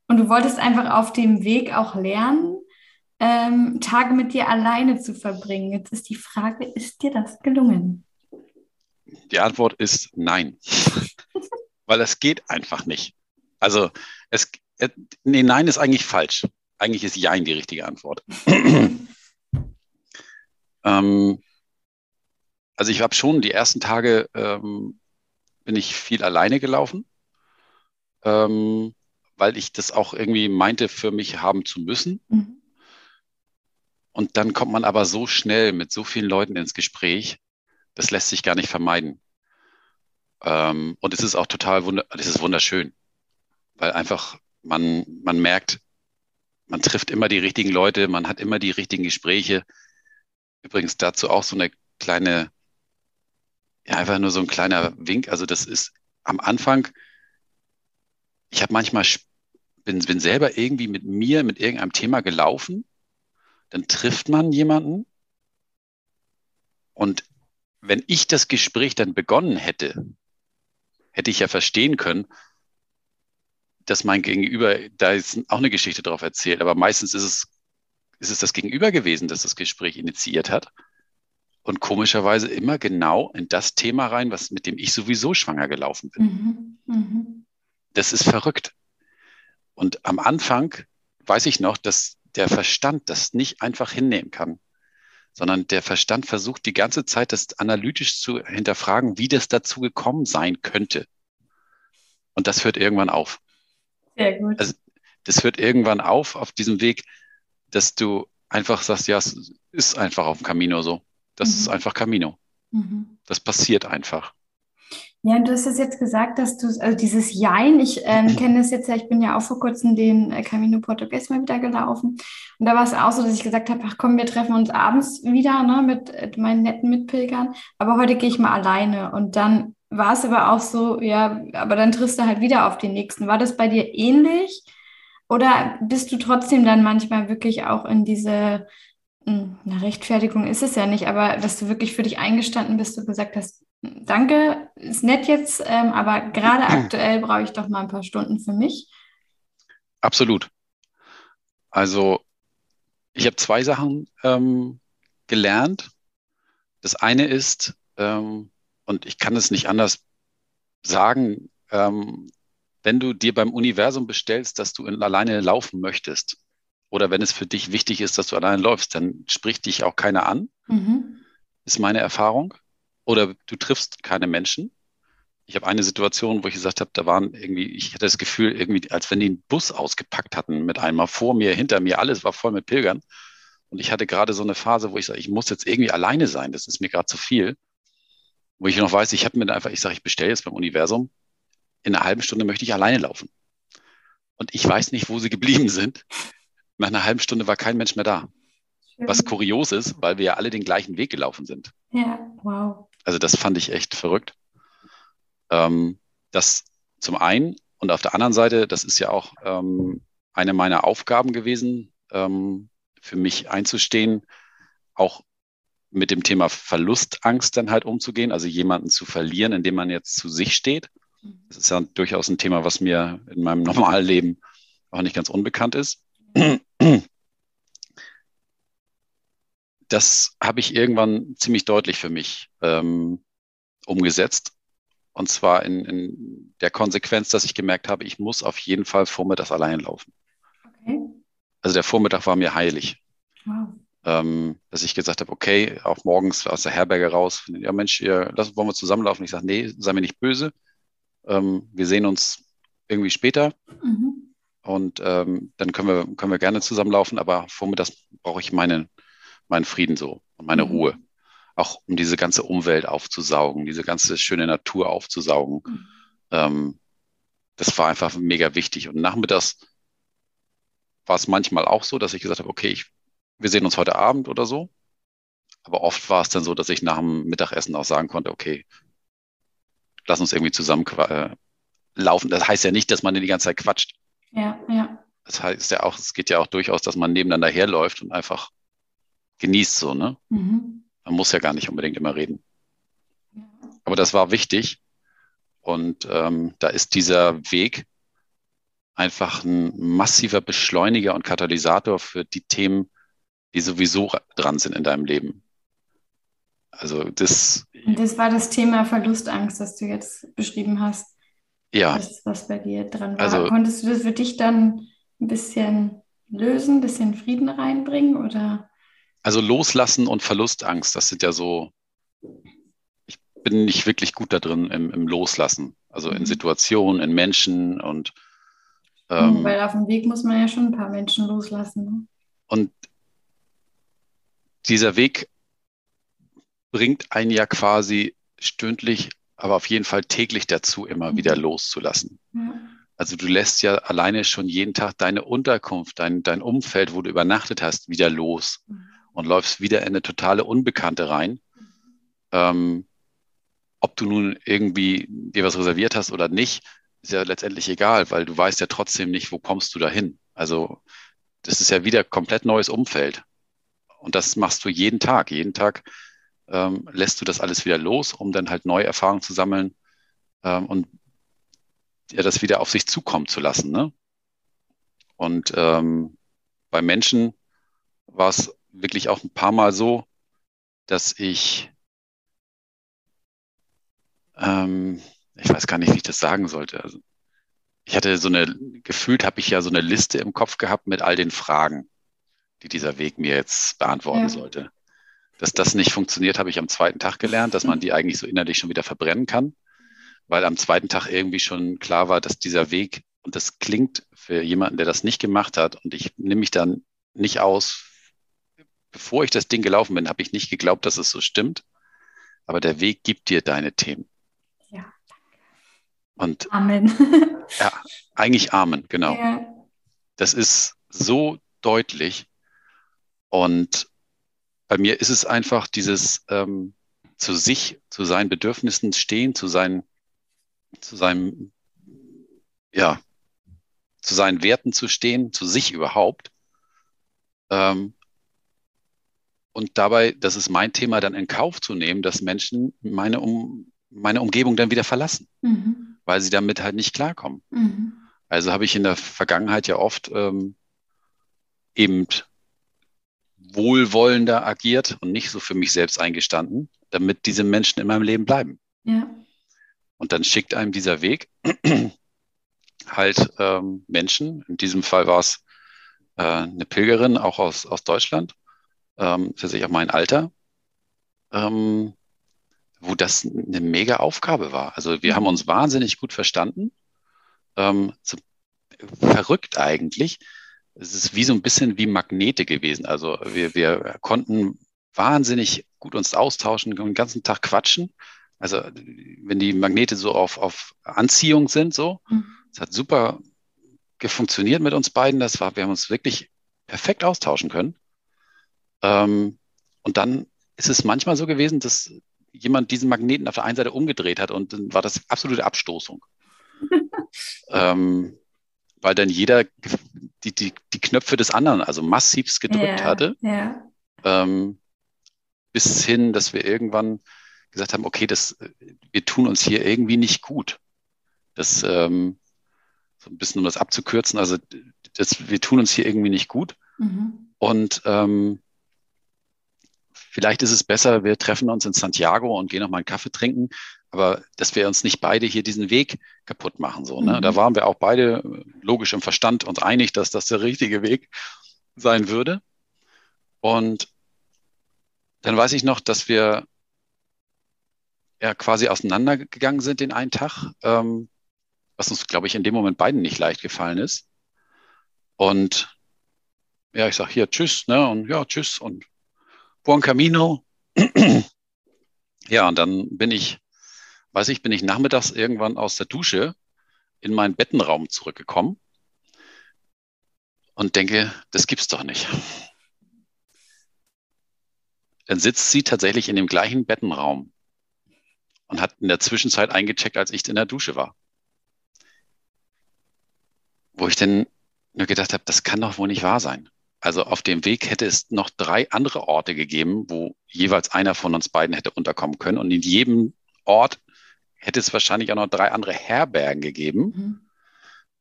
Speaker 1: Und du wolltest einfach auf dem Weg auch lernen, ähm, Tage mit dir alleine zu verbringen. Jetzt ist die Frage, ist dir das gelungen?
Speaker 2: Die Antwort ist nein. Weil es geht einfach nicht. Also, es, äh, nee, nein ist eigentlich falsch. Eigentlich ist Jein die richtige Antwort. ähm, also ich habe schon die ersten Tage ähm, bin ich viel alleine gelaufen, ähm, weil ich das auch irgendwie meinte, für mich haben zu müssen. Mhm. Und dann kommt man aber so schnell mit so vielen Leuten ins Gespräch, das lässt sich gar nicht vermeiden. Ähm, und es ist auch total wunder es ist wunderschön, weil einfach man, man merkt, man trifft immer die richtigen Leute, man hat immer die richtigen Gespräche. Übrigens dazu auch so eine kleine, ja, einfach nur so ein kleiner Wink. Also das ist am Anfang, ich habe manchmal, bin, bin selber irgendwie mit mir, mit irgendeinem Thema gelaufen, dann trifft man jemanden und wenn ich das Gespräch dann begonnen hätte, hätte ich ja verstehen können, dass mein Gegenüber da jetzt auch eine Geschichte drauf erzählt. Aber meistens ist es, ist es das Gegenüber gewesen, das das Gespräch initiiert hat. Und komischerweise immer genau in das Thema rein, was, mit dem ich sowieso schwanger gelaufen bin. Mhm. Mhm. Das ist verrückt. Und am Anfang weiß ich noch, dass der Verstand das nicht einfach hinnehmen kann, sondern der Verstand versucht die ganze Zeit, das analytisch zu hinterfragen, wie das dazu gekommen sein könnte. Und das hört irgendwann auf. Sehr gut. Also das hört irgendwann auf, auf diesem Weg, dass du einfach sagst, ja, es ist einfach auf dem Camino so. Das mhm. ist einfach Camino. Mhm. Das passiert einfach.
Speaker 1: Ja, und du hast es jetzt gesagt, dass du, also dieses Jein, ich äh, kenne das jetzt ja, ich bin ja auch vor kurzem den äh, Camino Portugues mal wieder gelaufen. Und da war es auch so, dass ich gesagt habe, ach komm, wir treffen uns abends wieder ne, mit äh, meinen netten Mitpilgern, aber heute gehe ich mal alleine. Und dann war es aber auch so, ja, aber dann triffst du halt wieder auf den nächsten. War das bei dir ähnlich? Oder bist du trotzdem dann manchmal wirklich auch in diese, na, Rechtfertigung ist es ja nicht, aber dass du wirklich für dich eingestanden bist und gesagt hast, danke, ist nett jetzt, ähm, aber gerade aktuell brauche ich doch mal ein paar Stunden für mich?
Speaker 2: Absolut. Also ich habe zwei Sachen ähm, gelernt. Das eine ist, ähm, und ich kann es nicht anders sagen, ähm, wenn du dir beim Universum bestellst, dass du alleine laufen möchtest, oder wenn es für dich wichtig ist, dass du alleine läufst, dann spricht dich auch keiner an, mhm. ist meine Erfahrung. Oder du triffst keine Menschen. Ich habe eine Situation, wo ich gesagt habe, da waren irgendwie, ich hatte das Gefühl, irgendwie, als wenn die einen Bus ausgepackt hatten mit einmal vor mir, hinter mir, alles war voll mit Pilgern. Und ich hatte gerade so eine Phase, wo ich sage, ich muss jetzt irgendwie alleine sein, das ist mir gerade zu viel wo ich noch weiß, ich habe mir einfach, ich sage, ich bestelle jetzt beim Universum, in einer halben Stunde möchte ich alleine laufen. Und ich weiß nicht, wo sie geblieben sind. Nach einer halben Stunde war kein Mensch mehr da. Schön. Was kurios ist, weil wir ja alle den gleichen Weg gelaufen sind.
Speaker 1: Ja, wow.
Speaker 2: Also das fand ich echt verrückt. Ähm, das zum einen und auf der anderen Seite, das ist ja auch ähm, eine meiner Aufgaben gewesen, ähm, für mich einzustehen, auch mit dem Thema Verlustangst dann halt umzugehen, also jemanden zu verlieren, indem man jetzt zu sich steht. Das ist ja durchaus ein Thema, was mir in meinem normalen Leben auch nicht ganz unbekannt ist. Das habe ich irgendwann ziemlich deutlich für mich ähm, umgesetzt. Und zwar in, in, der Konsequenz, dass ich gemerkt habe, ich muss auf jeden Fall vormittags allein laufen. Okay. Also der Vormittag war mir heilig. Wow ähm, dass ich gesagt habe, okay, auch morgens aus der Herberge raus, ja Mensch, ihr, lass, wollen wir zusammenlaufen? Ich sage, nee, sei mir nicht böse. Ähm, wir sehen uns irgendwie später. Mhm. Und ähm, dann können wir, können wir gerne zusammenlaufen, aber vormittags brauche ich meine, meinen Frieden so und meine mhm. Ruhe. Auch um diese ganze Umwelt aufzusaugen, diese ganze schöne Natur aufzusaugen. Mhm. Ähm, das war einfach mega wichtig. Und nachmittags war es manchmal auch so, dass ich gesagt habe, okay, ich wir sehen uns heute Abend oder so. Aber oft war es dann so, dass ich nach dem Mittagessen auch sagen konnte, okay, lass uns irgendwie zusammen äh, laufen. Das heißt ja nicht, dass man die ganze Zeit quatscht.
Speaker 1: Ja, ja.
Speaker 2: Das heißt ja auch, es geht ja auch durchaus, dass man nebeneinander herläuft und einfach genießt so, ne? Mhm. Man muss ja gar nicht unbedingt immer reden. Aber das war wichtig. Und ähm, da ist dieser Weg einfach ein massiver Beschleuniger und Katalysator für die Themen, die sowieso dran sind in deinem Leben. Also das.
Speaker 1: Und das war das Thema Verlustangst, das du jetzt beschrieben hast.
Speaker 2: Ja.
Speaker 1: Das, was bei dir dran war.
Speaker 2: Also,
Speaker 1: Konntest du das für dich dann ein bisschen lösen, ein bisschen Frieden reinbringen oder?
Speaker 2: Also loslassen und Verlustangst, das sind ja so, ich bin nicht wirklich gut da drin im, im Loslassen. Also in mhm. Situationen, in Menschen und
Speaker 1: ähm, Weil auf dem Weg muss man ja schon ein paar Menschen loslassen. Ne?
Speaker 2: Und dieser Weg bringt einen ja quasi stündlich, aber auf jeden Fall täglich dazu, immer mhm. wieder loszulassen. Also du lässt ja alleine schon jeden Tag deine Unterkunft, dein, dein Umfeld, wo du übernachtet hast, wieder los mhm. und läufst wieder in eine totale Unbekannte rein. Ähm, ob du nun irgendwie dir was reserviert hast oder nicht, ist ja letztendlich egal, weil du weißt ja trotzdem nicht, wo kommst du dahin. Also das ist ja wieder komplett neues Umfeld. Und das machst du jeden Tag. Jeden Tag ähm, lässt du das alles wieder los, um dann halt neue Erfahrungen zu sammeln ähm, und ja, das wieder auf sich zukommen zu lassen. Ne? Und ähm, bei Menschen war es wirklich auch ein paar Mal so, dass ich, ähm, ich weiß gar nicht, wie ich das sagen sollte. Also, ich hatte so eine, gefühlt habe ich ja so eine Liste im Kopf gehabt mit all den Fragen, die dieser Weg mir jetzt beantworten ja. sollte. Dass das nicht funktioniert, habe ich am zweiten Tag gelernt, dass man die eigentlich so innerlich schon wieder verbrennen kann weil am zweiten Tag irgendwie schon klar war, dass dieser Weg, und das klingt für jemanden, der das nicht gemacht hat, und ich nehme mich dann nicht aus, bevor ich das Ding gelaufen bin, habe ich nicht geglaubt, dass es so stimmt. Aber der Weg gibt dir deine Themen.
Speaker 1: Ja.
Speaker 2: Und
Speaker 1: Amen.
Speaker 2: ja, eigentlich Amen, genau. Ja. Das ist so deutlich. Und bei mir ist es einfach dieses ähm, zu sich, zu seinen Bedürfnissen stehen, zu seinen zu seinem, ja, zu seinen Werten zu stehen, zu sich überhaupt. Ähm, und dabei, das ist mein Thema, dann in Kauf zu nehmen, dass Menschen meine, um, meine Umgebung dann wieder verlassen, mhm. weil sie damit halt nicht klarkommen. Mhm. Also habe ich in der Vergangenheit ja oft ähm, eben wohlwollender agiert und nicht so für mich selbst eingestanden, damit diese Menschen in meinem Leben bleiben.
Speaker 1: Ja.
Speaker 2: Und dann schickt einem dieser Weg halt ähm, Menschen, in diesem Fall war es äh, eine Pilgerin, auch aus, aus Deutschland, ähm, für sich auch mein Alter, ähm, wo das eine mega Aufgabe war. Also wir haben uns wahnsinnig gut verstanden, ähm, so verrückt eigentlich. Es ist wie so ein bisschen wie Magnete gewesen. Also wir, wir konnten wahnsinnig gut uns austauschen, den ganzen Tag quatschen also wenn die Magnete so auf, auf Anziehung sind, so, mhm. es hat super gefunktioniert mit uns beiden. Das war, wir haben uns wirklich perfekt austauschen können. Ähm, und dann ist es manchmal so gewesen, dass jemand diesen Magneten auf der einen Seite umgedreht hat und dann war das absolute Abstoßung. ähm, weil dann jeder die, die, die Knöpfe des anderen, also massivst gedrückt
Speaker 1: yeah,
Speaker 2: hatte.
Speaker 1: Yeah.
Speaker 2: Ähm, bis hin, dass wir irgendwann gesagt haben, okay, das, wir tun uns hier irgendwie nicht gut. Das, ähm, so ein bisschen um das abzukürzen, also das, wir tun uns hier irgendwie nicht gut. Mhm. Und ähm, vielleicht ist es besser, wir treffen uns in Santiago und gehen noch mal einen Kaffee trinken, aber dass wir uns nicht beide hier diesen Weg kaputt machen. So, ne? Mhm. Da waren wir auch beide logisch im Verstand und einig, dass das der richtige Weg sein würde. Und dann weiß ich noch, dass wir ja quasi auseinandergegangen sind den einen Tag, ähm, was uns, glaube ich, in dem Moment beiden nicht leicht gefallen ist. Und ja, ich sage hier Tschüss, ne? Und ja, Tschüss und Buon Camino. ja, und dann bin ich, weiß ich, bin ich nachmittags irgendwann aus der Dusche in meinen Bettenraum zurückgekommen und denke, das gibt's doch nicht. Dann sitzt sie tatsächlich in dem gleichen Bettenraum und hat in der Zwischenzeit eingecheckt, als ich in der Dusche war. Wo ich dann nur gedacht habe, das kann doch wohl nicht wahr sein. Also auf dem Weg hätte es noch drei andere Orte gegeben, wo jeweils einer von uns beiden hätte unterkommen können. Und in jedem Ort hätte es wahrscheinlich auch noch drei andere Herbergen gegeben. Mhm.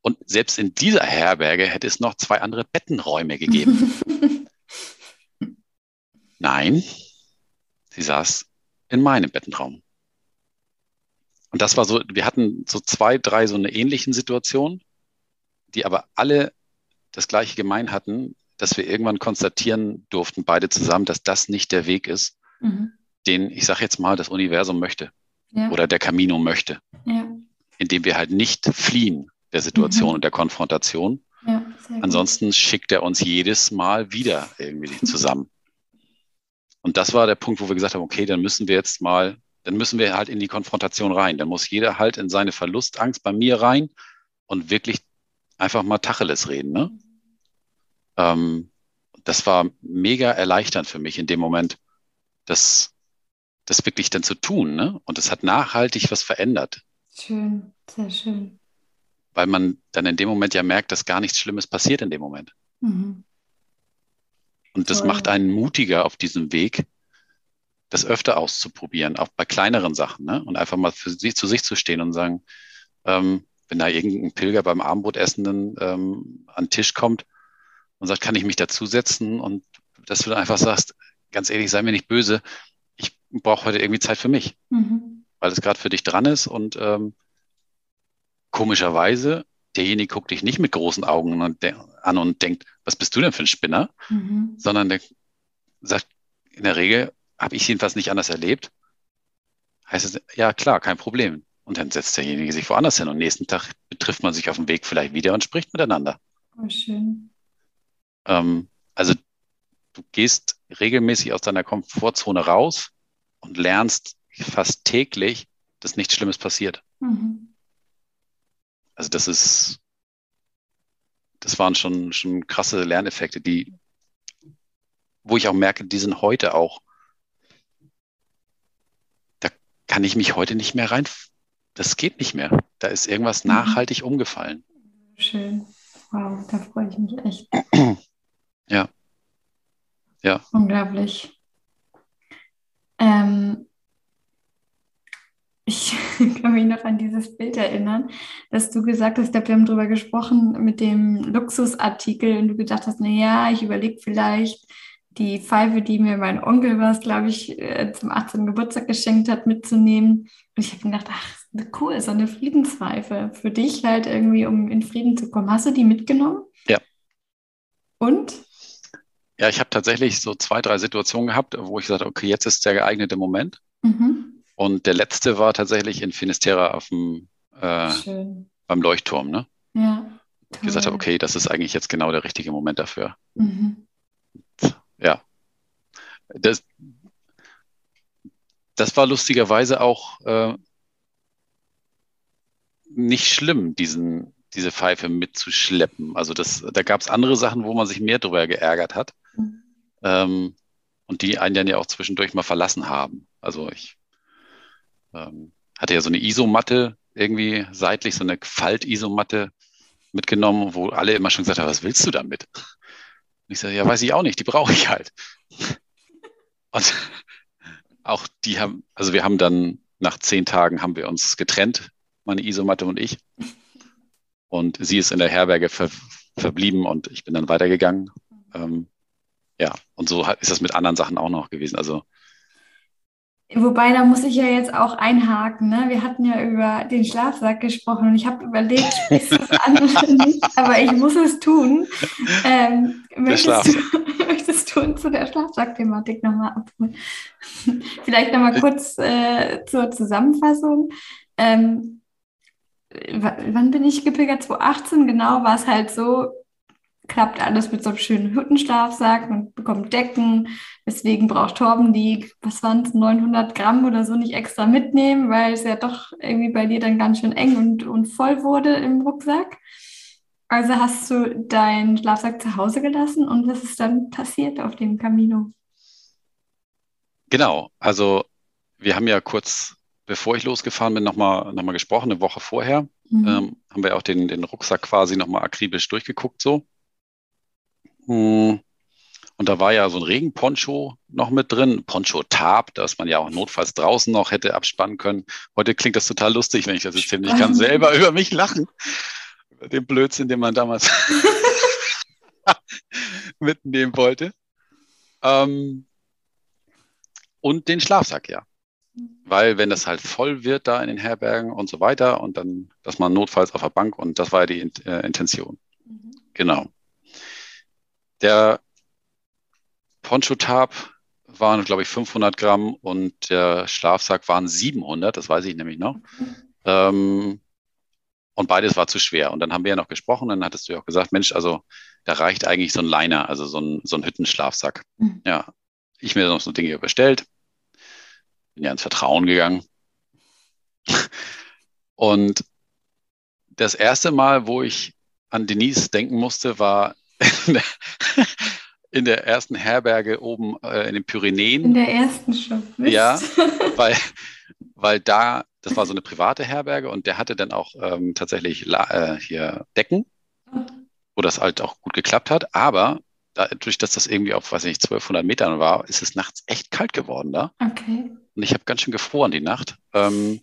Speaker 2: Und selbst in dieser Herberge hätte es noch zwei andere Bettenräume gegeben. Nein, sie saß in meinem Bettenraum. Und das war so, wir hatten so zwei, drei so eine ähnlichen Situationen, die aber alle das gleiche gemein hatten, dass wir irgendwann konstatieren durften, beide zusammen, dass das nicht der Weg ist, mhm. den, ich sage jetzt mal, das Universum möchte ja. oder der Camino möchte. Ja. Indem wir halt nicht fliehen der Situation mhm. und der Konfrontation. Ja, Ansonsten schickt er uns jedes Mal wieder irgendwie zusammen. Und das war der Punkt, wo wir gesagt haben, okay, dann müssen wir jetzt mal, dann müssen wir halt in die Konfrontation rein. Dann muss jeder halt in seine Verlustangst bei mir rein und wirklich einfach mal Tacheles reden. Ne? Ähm, das war mega erleichternd für mich in dem Moment, das, das wirklich dann zu tun. Ne? Und es hat nachhaltig was verändert.
Speaker 1: Schön, sehr schön.
Speaker 2: Weil man dann in dem Moment ja merkt, dass gar nichts Schlimmes passiert in dem Moment. Mhm. Und das Toll. macht einen mutiger auf diesem Weg, das öfter auszuprobieren, auch bei kleineren Sachen. Ne? Und einfach mal für sich zu sich zu stehen und sagen, ähm, wenn da irgendein Pilger beim Abendbrotessen dann ähm, an den Tisch kommt und sagt, kann ich mich dazusetzen? Und dass du dann einfach sagst, ganz ehrlich, sei mir nicht böse, brauche heute irgendwie Zeit für mich, mhm. weil es gerade für dich dran ist. Und ähm, komischerweise, derjenige guckt dich nicht mit großen Augen an und denkt, was bist du denn für ein Spinner? Mhm. Sondern der sagt, in der Regel habe ich jedenfalls nicht anders erlebt. Heißt es, ja klar, kein Problem. Und dann setzt derjenige sich woanders hin und nächsten Tag betrifft man sich auf dem Weg vielleicht wieder und spricht miteinander.
Speaker 1: Oh, schön.
Speaker 2: Ähm, also du gehst regelmäßig aus deiner Komfortzone raus und lernst fast täglich, dass nichts Schlimmes passiert. Mhm. Also das ist, das waren schon, schon krasse Lerneffekte, die, wo ich auch merke, die sind heute auch, da kann ich mich heute nicht mehr rein das geht nicht mehr. Da ist irgendwas mhm. nachhaltig umgefallen.
Speaker 1: Schön. Wow, da freue ich mich echt.
Speaker 2: Ja. Ja.
Speaker 1: Unglaublich. Ähm, ich kann mich noch an dieses Bild erinnern, dass du gesagt hast, wir haben darüber gesprochen mit dem Luxusartikel und du gedacht hast, naja, ich überlege vielleicht die Pfeife, die mir mein Onkel was, glaube ich, äh, zum 18. Geburtstag geschenkt hat, mitzunehmen. Und ich habe gedacht, ach, cool, so eine Friedenspfeife für dich halt irgendwie, um in Frieden zu kommen. Hast du die mitgenommen?
Speaker 2: Ja.
Speaker 1: Und?
Speaker 2: Ja, ich habe tatsächlich so zwei, drei Situationen gehabt, wo ich gesagt habe, okay, jetzt ist der geeignete Moment. Mhm. Und der letzte war tatsächlich in Finisterra auf dem, äh, beim Leuchtturm, ne?
Speaker 1: Ja.
Speaker 2: Ich gesagt habe, okay, das ist eigentlich jetzt genau der richtige Moment dafür. Mhm. Ja. Das, das war lustigerweise auch äh, nicht schlimm, diesen, diese Pfeife mitzuschleppen. Also das, da gab es andere Sachen, wo man sich mehr drüber geärgert hat. Mhm. Ähm, und die einen dann ja auch zwischendurch mal verlassen haben. Also ich ähm, hatte ja so eine Isomatte irgendwie seitlich, so eine Falt-Isomatte mitgenommen, wo alle immer schon gesagt haben, was willst du damit? Und ich sage, ja, weiß ich auch nicht, die brauche ich halt. Und auch die haben, also wir haben dann nach zehn Tagen haben wir uns getrennt meine Isomatte und ich. Und sie ist in der Herberge ver verblieben und ich bin dann weitergegangen. Ähm, ja, und so ist das mit anderen Sachen auch noch gewesen. Also
Speaker 1: Wobei, da muss ich ja jetzt auch einhaken. Ne? Wir hatten ja über den Schlafsack gesprochen und ich habe überlegt, sprichst du das an nicht, aber ich muss es tun. Ähm, möchtest, du, möchtest du uns zu der Schlafsack-Thematik nochmal abholen? Vielleicht nochmal kurz äh, zur Zusammenfassung. Ähm, wann bin ich gepilgert? 2018, genau, war es halt so, klappt alles mit so einem schönen Hüttenschlafsack, man bekommt Decken, deswegen braucht Torben die, was waren es, 900 Gramm oder so nicht extra mitnehmen, weil es ja doch irgendwie bei dir dann ganz schön eng und, und voll wurde im Rucksack. Also hast du deinen Schlafsack zu Hause gelassen und was ist dann passiert auf dem Camino?
Speaker 2: Genau, also wir haben ja kurz bevor ich losgefahren bin, nochmal noch mal gesprochen, eine Woche vorher. Mhm. Ähm, haben wir auch den, den Rucksack quasi nochmal akribisch durchgeguckt so. Und da war ja so ein Regenponcho noch mit drin, Poncho-Tab, dass man ja auch notfalls draußen noch hätte abspannen können. Heute klingt das total lustig, wenn ich das erzähle. Ich kann selber über mich lachen, über den Blödsinn, den man damals mitnehmen wollte. Ähm, und den Schlafsack, ja. Weil wenn das halt voll wird da in den Herbergen und so weiter und dann, dass man notfalls auf der Bank und das war ja die äh, Intention. Mhm. Genau. Der Poncho-Tab waren, glaube ich, 500 Gramm und der Schlafsack waren 700, das weiß ich nämlich noch. Mhm. Ähm, und beides war zu schwer. Und dann haben wir ja noch gesprochen, dann hattest du ja auch gesagt, Mensch, also da reicht eigentlich so ein Liner, also so ein, so ein Hüttenschlafsack. Mhm. Ja, ich mir noch so Dinge bestellt, bin ja ins Vertrauen gegangen. Und das erste Mal, wo ich an Denise denken musste, war in der ersten Herberge oben äh, in den Pyrenäen.
Speaker 1: In der ersten schon.
Speaker 2: Ja, weil, weil da, das war so eine private Herberge und der hatte dann auch ähm, tatsächlich äh, hier Decken, wo das halt auch gut geklappt hat. Aber dadurch, dass das irgendwie auf, weiß ich nicht, 1200 Metern war, ist es nachts echt kalt geworden da.
Speaker 1: Okay.
Speaker 2: Und ich habe ganz schön gefroren die Nacht. Ähm,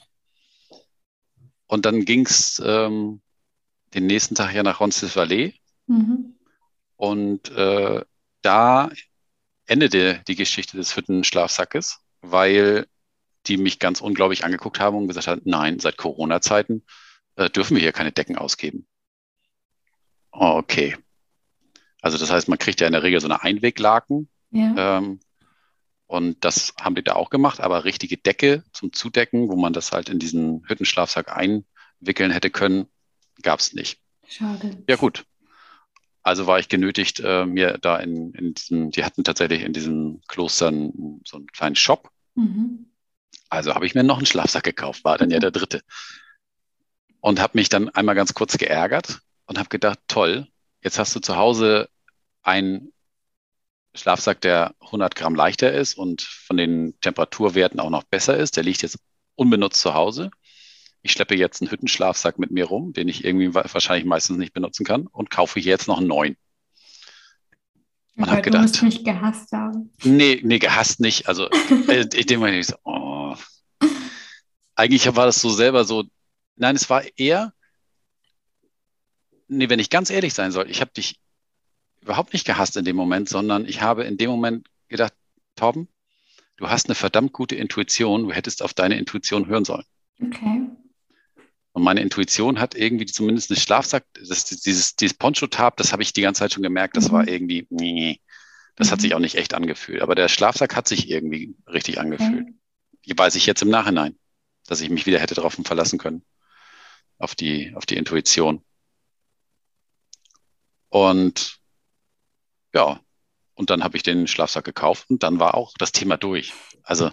Speaker 2: und dann ging es ähm, den nächsten Tag ja nach Roncesvalles. Mhm. Und äh, da endete die Geschichte des Hüttenschlafsackes, weil die mich ganz unglaublich angeguckt haben und gesagt haben, nein, seit Corona-Zeiten äh, dürfen wir hier keine Decken ausgeben. Okay. Also das heißt, man kriegt ja in der Regel so eine Einweglaken. Ja. Ähm, und das haben die da auch gemacht, aber richtige Decke zum Zudecken, wo man das halt in diesen Hüttenschlafsack einwickeln hätte können, gab es nicht.
Speaker 1: Schade.
Speaker 2: Ja gut, also war ich genötigt, äh, mir da in, in diesem, die hatten tatsächlich in diesen Klostern so einen kleinen Shop. Mhm. Also habe ich mir noch einen Schlafsack gekauft, war dann ja der dritte. Und habe mich dann einmal ganz kurz geärgert und habe gedacht, toll, jetzt hast du zu Hause einen Schlafsack, der 100 Gramm leichter ist und von den Temperaturwerten auch noch besser ist. Der liegt jetzt unbenutzt zu Hause ich schleppe jetzt einen Hüttenschlafsack mit mir rum, den ich irgendwie wahrscheinlich meistens nicht benutzen kann und kaufe hier jetzt noch einen neuen.
Speaker 1: Und habe gedacht, du musst mich gehasst haben.
Speaker 2: Nee, nee, gehasst nicht. Also, äh, ich denke mir so, oh. Eigentlich war das so selber so, nein, es war eher, nee, wenn ich ganz ehrlich sein soll, ich habe dich überhaupt nicht gehasst in dem Moment, sondern ich habe in dem Moment gedacht, Torben, du hast eine verdammt gute Intuition, du hättest auf deine Intuition hören sollen.
Speaker 1: Okay.
Speaker 2: Und meine Intuition hat irgendwie zumindest einen Schlafsack, das, dieses, dieses Poncho-Tab, das habe ich die ganze Zeit schon gemerkt, das mhm. war irgendwie, nee, das mhm. hat sich auch nicht echt angefühlt. Aber der Schlafsack hat sich irgendwie richtig angefühlt. Okay. Weiß ich jetzt im Nachhinein, dass ich mich wieder hätte darauf verlassen können. Auf die, auf die Intuition. Und ja, und dann habe ich den Schlafsack gekauft und dann war auch das Thema durch. Also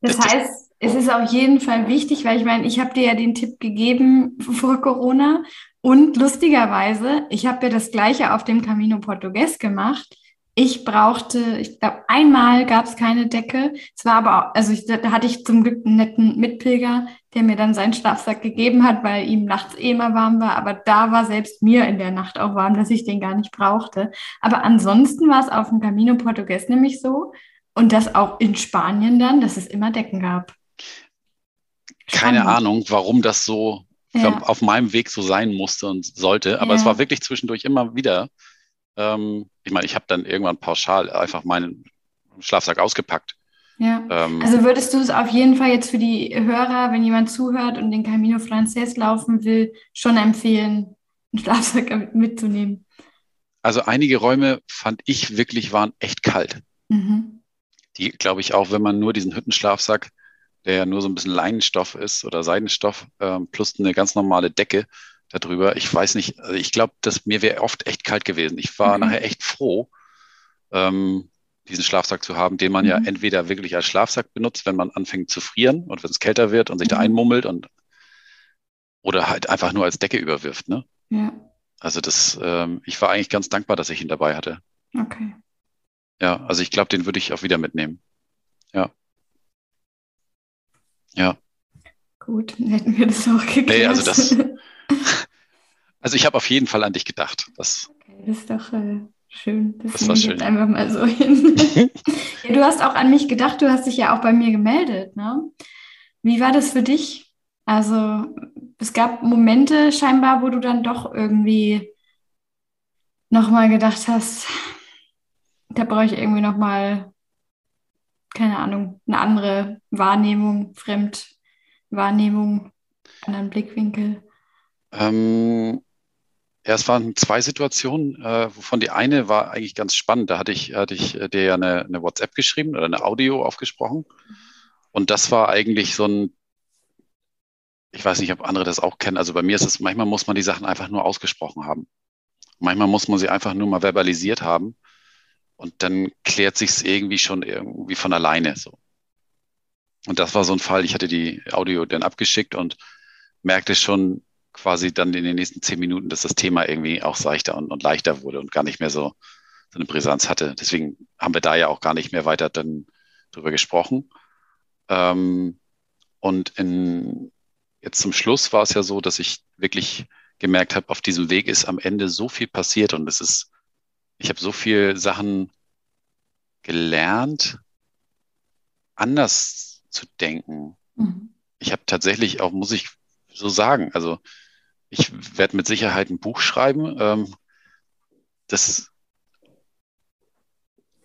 Speaker 1: das, das heißt, es ist auf jeden Fall wichtig, weil ich meine, ich habe dir ja den Tipp gegeben vor Corona und lustigerweise, ich habe ja das gleiche auf dem Camino Portugues gemacht. Ich brauchte, ich glaube, einmal gab es keine Decke. Es war aber, auch, also ich, da hatte ich zum Glück einen netten Mitpilger, der mir dann seinen Schlafsack gegeben hat, weil ihm nachts eh immer warm war. Aber da war selbst mir in der Nacht auch warm, dass ich den gar nicht brauchte. Aber ansonsten war es auf dem Camino Portugues nämlich so und das auch in Spanien dann, dass es immer Decken gab.
Speaker 2: Keine Spannend. Ahnung, warum das so ja. auf meinem Weg so sein musste und sollte. Aber ja. es war wirklich zwischendurch immer wieder. Ähm, ich meine, ich habe dann irgendwann pauschal einfach meinen Schlafsack ausgepackt.
Speaker 1: Ja. Ähm, also würdest du es auf jeden Fall jetzt für die Hörer, wenn jemand zuhört und den Camino Frances laufen will, schon empfehlen, einen Schlafsack mitzunehmen?
Speaker 2: Also einige Räume fand ich wirklich waren echt kalt. Mhm. Die, glaube ich, auch, wenn man nur diesen Hüttenschlafsack der ja nur so ein bisschen Leinenstoff ist oder Seidenstoff, ähm, plus eine ganz normale Decke darüber. Ich weiß nicht, also ich glaube, dass mir wäre oft echt kalt gewesen. Ich war mhm. nachher echt froh, ähm, diesen Schlafsack zu haben, den man mhm. ja entweder wirklich als Schlafsack benutzt, wenn man anfängt zu frieren und wenn es kälter wird und sich mhm. da einmummelt und oder halt einfach nur als Decke überwirft. Ne?
Speaker 1: Ja.
Speaker 2: Also das, ähm, ich war eigentlich ganz dankbar, dass ich ihn dabei hatte.
Speaker 1: Okay.
Speaker 2: Ja, also ich glaube, den würde ich auch wieder mitnehmen. Ja. Ja.
Speaker 1: Gut, dann hätten wir das auch geklärt.
Speaker 2: Nee, also das. Also ich habe auf jeden Fall an dich gedacht. Das,
Speaker 1: okay, das ist doch äh, schön. Das, das war schön. Einfach mal so hin. ja, du hast auch an mich gedacht, du hast dich ja auch bei mir gemeldet. Ne? Wie war das für dich? Also es gab Momente scheinbar, wo du dann doch irgendwie nochmal gedacht hast, da brauche ich irgendwie nochmal, keine Ahnung, eine andere Wahrnehmung, Fremdwahrnehmung, anderen Blickwinkel.
Speaker 2: Ähm, ja, es waren zwei Situationen, äh, wovon die eine war eigentlich ganz spannend. Da hatte ich, hatte ich dir ja eine, eine WhatsApp geschrieben oder eine Audio aufgesprochen. Und das war eigentlich so ein, ich weiß nicht, ob andere das auch kennen. Also bei mir ist es, manchmal muss man die Sachen einfach nur ausgesprochen haben. Manchmal muss man sie einfach nur mal verbalisiert haben. Und dann klärt sich es irgendwie schon irgendwie von alleine so. Und das war so ein Fall. Ich hatte die Audio dann abgeschickt und merkte schon, quasi dann in den nächsten zehn Minuten, dass das Thema irgendwie auch seichter und, und leichter wurde und gar nicht mehr so, so eine Brisanz hatte. Deswegen haben wir da ja auch gar nicht mehr weiter dann drüber gesprochen. Ähm, und in, jetzt zum Schluss war es ja so, dass ich wirklich gemerkt habe, auf diesem Weg ist am Ende so viel passiert und es ist, ich habe so viele Sachen gelernt, anders zu denken. Mhm. Ich habe tatsächlich auch, muss ich so sagen, also ich werde mit Sicherheit ein Buch schreiben. Ähm, das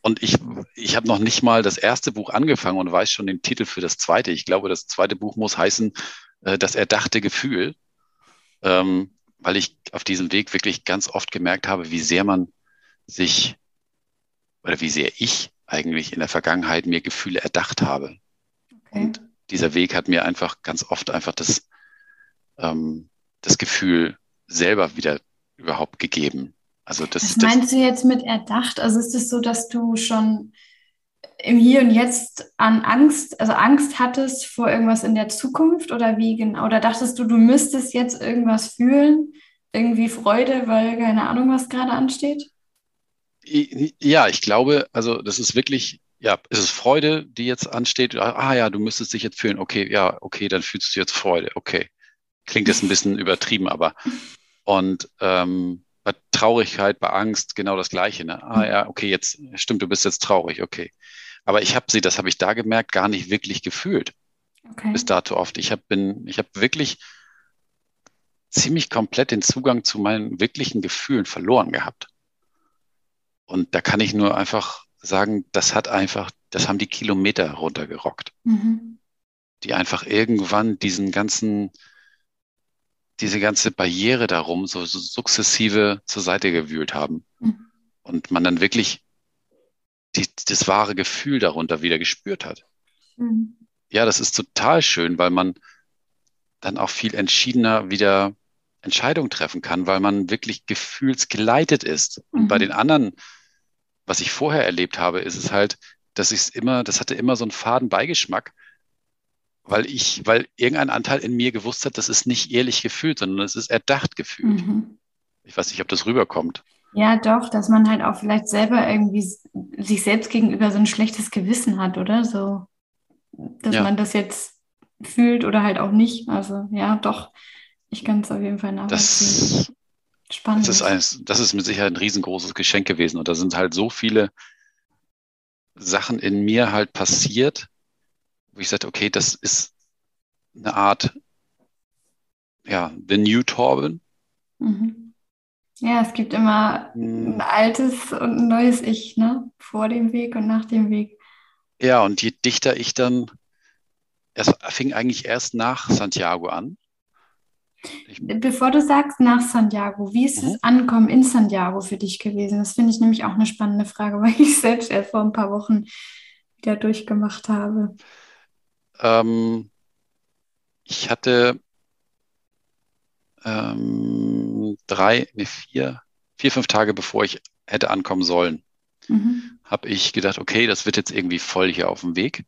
Speaker 2: und ich, ich habe noch nicht mal das erste Buch angefangen und weiß schon den Titel für das zweite. Ich glaube, das zweite Buch muss heißen äh, Das erdachte Gefühl, ähm, weil ich auf diesem Weg wirklich ganz oft gemerkt habe, wie sehr man sich oder wie sehr ich eigentlich in der Vergangenheit mir Gefühle erdacht habe. Okay. Und dieser Weg hat mir einfach ganz oft einfach das, ähm, das Gefühl selber wieder überhaupt gegeben.
Speaker 1: Also das, Was meinst das, du jetzt mit erdacht? Also ist es so, dass du schon im Hier und Jetzt an Angst, also Angst hattest vor irgendwas in der Zukunft oder wie genau? Oder dachtest du, du müsstest jetzt irgendwas fühlen? Irgendwie Freude, weil keine Ahnung, was gerade ansteht?
Speaker 2: Ja, ich glaube, also das ist wirklich, ja, es ist Freude, die jetzt ansteht. Ah ja, du müsstest dich jetzt fühlen. Okay, ja, okay, dann fühlst du jetzt Freude. Okay. Klingt jetzt ein bisschen übertrieben, aber und ähm, bei Traurigkeit, bei Angst genau das Gleiche. Ne? Ah ja, okay, jetzt stimmt, du bist jetzt traurig, okay. Aber ich habe sie, das habe ich da gemerkt, gar nicht wirklich gefühlt. Okay. Bis dato oft. Ich habe bin, ich habe wirklich ziemlich komplett den Zugang zu meinen wirklichen Gefühlen verloren gehabt. Und da kann ich nur einfach sagen, das hat einfach, das haben die Kilometer runtergerockt. Mhm. Die einfach irgendwann diesen ganzen diese ganze Barriere darum so, so sukzessive zur Seite gewühlt haben. Mhm. Und man dann wirklich die, das wahre Gefühl darunter wieder gespürt hat. Mhm. Ja, das ist total schön, weil man dann auch viel entschiedener wieder Entscheidungen treffen kann, weil man wirklich gefühlsgeleitet ist. Und bei mhm. den anderen, was ich vorher erlebt habe, ist es halt, dass ich es immer, das hatte immer so einen faden Beigeschmack, weil ich, weil irgendein Anteil in mir gewusst hat, das ist nicht ehrlich gefühlt, sondern es ist erdacht gefühlt. Mhm. Ich weiß nicht, ob das rüberkommt.
Speaker 1: Ja, doch, dass man halt auch vielleicht selber irgendwie sich selbst gegenüber so ein schlechtes Gewissen hat, oder? So, dass ja. man das jetzt fühlt oder halt auch nicht. Also ja, doch, ich kann es auf jeden Fall nachvollziehen.
Speaker 2: Das, Spannend. Das ist, eines, das ist mit Sicherheit ein riesengroßes Geschenk gewesen. Und da sind halt so viele Sachen in mir halt passiert, wo ich sagte, okay, das ist eine Art, ja, The New Torben.
Speaker 1: Mhm. Ja, es gibt immer mhm. ein altes und ein neues Ich, ne? Vor dem Weg und nach dem Weg.
Speaker 2: Ja, und je dichter ich dann, es fing eigentlich erst nach Santiago an.
Speaker 1: Ich, Bevor du sagst nach Santiago, wie ist mhm. das Ankommen in Santiago für dich gewesen? Das finde ich nämlich auch eine spannende Frage, weil ich selbst erst vor ein paar Wochen wieder durchgemacht habe.
Speaker 2: Ähm, ich hatte ähm, drei, nee, vier, vier, fünf Tage bevor ich hätte ankommen sollen, mhm. habe ich gedacht, okay, das wird jetzt irgendwie voll hier auf dem Weg.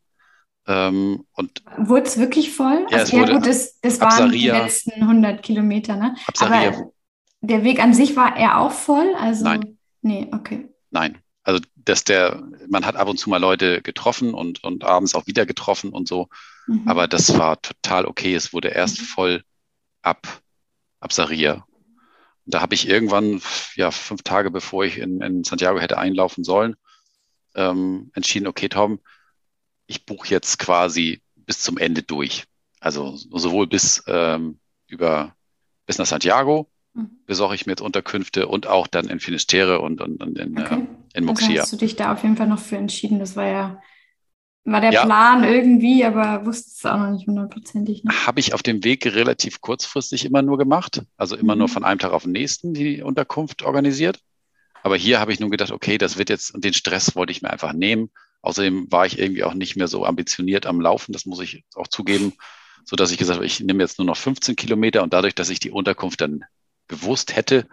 Speaker 2: Ähm, und
Speaker 1: wurde es wirklich voll?
Speaker 2: Ja, also, ja gut,
Speaker 1: das, das waren die letzten 100 Kilometer, ne? Aber der Weg an sich war er auch voll? Also,
Speaker 2: Nein.
Speaker 1: Nee, okay.
Speaker 2: Nein, also dass der, man hat ab und zu mal Leute getroffen und, und abends auch wieder getroffen und so. Mhm. Aber das war total okay. Es wurde erst mhm. voll ab, ab Saria. Und da habe ich irgendwann, ja, fünf Tage bevor ich in, in Santiago hätte einlaufen sollen, ähm, entschieden, okay, Tom, ich buche jetzt quasi bis zum Ende durch. Also sowohl bis ähm, über bis nach Santiago mhm. besorge ich mir jetzt Unterkünfte und auch dann in Finisterre und, und, und in, okay. äh, in Moxia. Also
Speaker 1: hast du dich da auf jeden Fall noch für entschieden? Das war ja war der ja. Plan irgendwie, aber wusste es auch noch nicht hundertprozentig.
Speaker 2: Ne? Habe ich auf dem Weg relativ kurzfristig immer nur gemacht. Also immer mhm. nur von einem Tag auf den nächsten die Unterkunft organisiert. Aber hier habe ich nun gedacht, okay, das wird jetzt, und den Stress wollte ich mir einfach nehmen. Außerdem war ich irgendwie auch nicht mehr so ambitioniert am Laufen, das muss ich auch zugeben, so dass ich gesagt habe, ich nehme jetzt nur noch 15 Kilometer und dadurch, dass ich die Unterkunft dann gewusst hätte,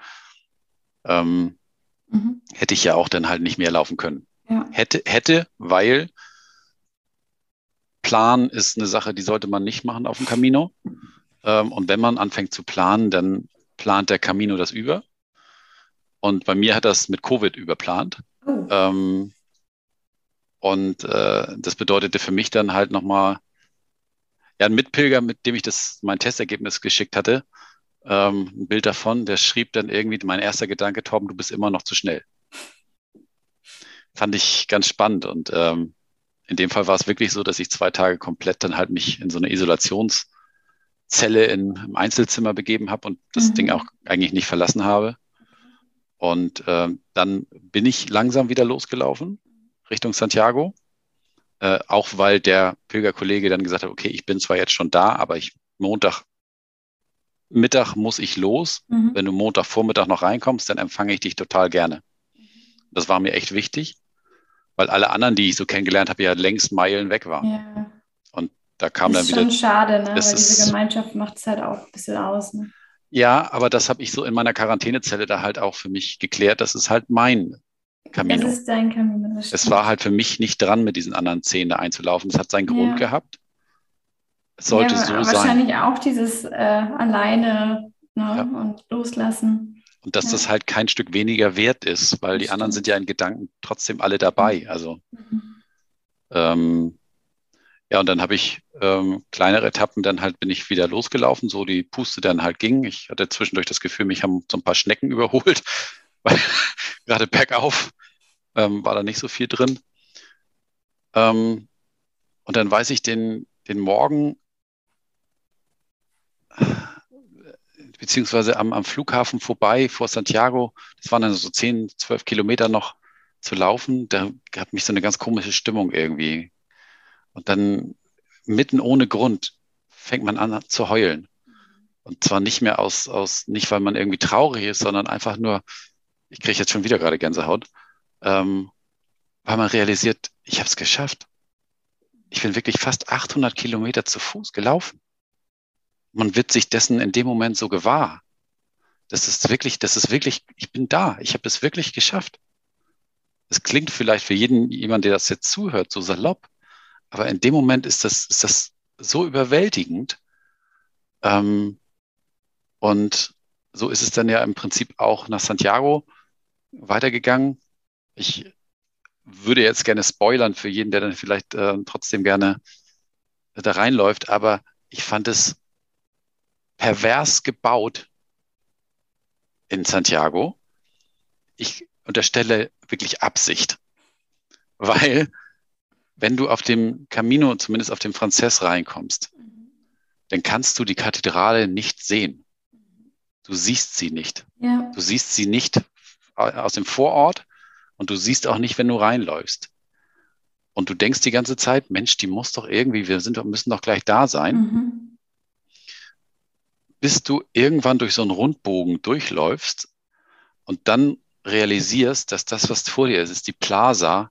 Speaker 2: ähm, mhm. hätte ich ja auch dann halt nicht mehr laufen können. Ja. Hätte, hätte, weil Plan ist eine Sache, die sollte man nicht machen auf dem Camino. Ähm, und wenn man anfängt zu planen, dann plant der Camino das über. Und bei mir hat das mit Covid überplant. Oh. Ähm, und äh, das bedeutete für mich dann halt nochmal, ja, ein Mitpilger, mit dem ich das, mein Testergebnis geschickt hatte, ähm, ein Bild davon, der schrieb dann irgendwie, mein erster Gedanke, Tom, du bist immer noch zu schnell. Fand ich ganz spannend und ähm, in dem Fall war es wirklich so, dass ich zwei Tage komplett dann halt mich in so eine Isolationszelle in, im Einzelzimmer begeben habe und das mhm. Ding auch eigentlich nicht verlassen habe. Und äh, dann bin ich langsam wieder losgelaufen Richtung Santiago. Äh, auch weil der Pilgerkollege dann gesagt hat, okay, ich bin zwar jetzt schon da, aber ich Montag Mittag muss ich los. Mhm. Wenn du Montag Vormittag noch reinkommst, dann empfange ich dich total gerne. Das war mir echt wichtig weil alle anderen, die ich so kennengelernt habe, ja längst Meilen weg waren. Ja. Und da kam
Speaker 1: das
Speaker 2: dann wieder.
Speaker 1: Das ist schon schade, ne? weil diese Gemeinschaft macht es halt auch ein bisschen aus. Ne?
Speaker 2: Ja, aber das habe ich so in meiner Quarantänezelle da halt auch für mich geklärt. Das ist halt mein Camino.
Speaker 1: Das ist dein Camino.
Speaker 2: Es war halt für mich nicht dran, mit diesen anderen zehn da einzulaufen. Es hat seinen Grund ja. gehabt. Es sollte ja, so
Speaker 1: wahrscheinlich
Speaker 2: sein.
Speaker 1: Wahrscheinlich auch dieses äh, alleine ne? ja. und loslassen.
Speaker 2: Und dass das halt kein Stück weniger wert ist, weil die anderen sind ja in Gedanken trotzdem alle dabei. Mhm. Also mhm. ähm, ja, und dann habe ich ähm, kleinere Etappen, dann halt bin ich wieder losgelaufen, so die Puste dann halt ging. Ich hatte zwischendurch das Gefühl, mich haben so ein paar Schnecken überholt, weil gerade bergauf ähm, war da nicht so viel drin. Ähm, und dann weiß ich den, den Morgen, beziehungsweise am, am Flughafen vorbei vor Santiago. Das waren dann so 10, 12 Kilometer noch zu laufen. Da gab mich so eine ganz komische Stimmung irgendwie. Und dann mitten ohne Grund fängt man an zu heulen. Und zwar nicht mehr aus, aus nicht weil man irgendwie traurig ist, sondern einfach nur, ich kriege jetzt schon wieder gerade Gänsehaut, ähm, weil man realisiert, ich habe es geschafft. Ich bin wirklich fast 800 Kilometer zu Fuß gelaufen man wird sich dessen in dem Moment so gewahr. Das ist wirklich, das ist wirklich, ich bin da, ich habe es wirklich geschafft. Es klingt vielleicht für jeden, jemand, der das jetzt zuhört, so salopp, aber in dem Moment ist das, ist das so überwältigend. Ähm, und so ist es dann ja im Prinzip auch nach Santiago weitergegangen. Ich würde jetzt gerne spoilern für jeden, der dann vielleicht äh, trotzdem gerne da reinläuft, aber ich fand es pervers gebaut in Santiago. Ich unterstelle wirklich Absicht, weil wenn du auf dem Camino, zumindest auf dem Frances reinkommst, dann kannst du die Kathedrale nicht sehen. Du siehst sie nicht. Ja. Du siehst sie nicht aus dem Vorort und du siehst auch nicht, wenn du reinläufst. Und du denkst die ganze Zeit, Mensch, die muss doch irgendwie, wir sind doch, müssen doch gleich da sein. Mhm bis du irgendwann durch so einen Rundbogen durchläufst und dann realisierst, dass das, was vor dir ist, ist die Plaza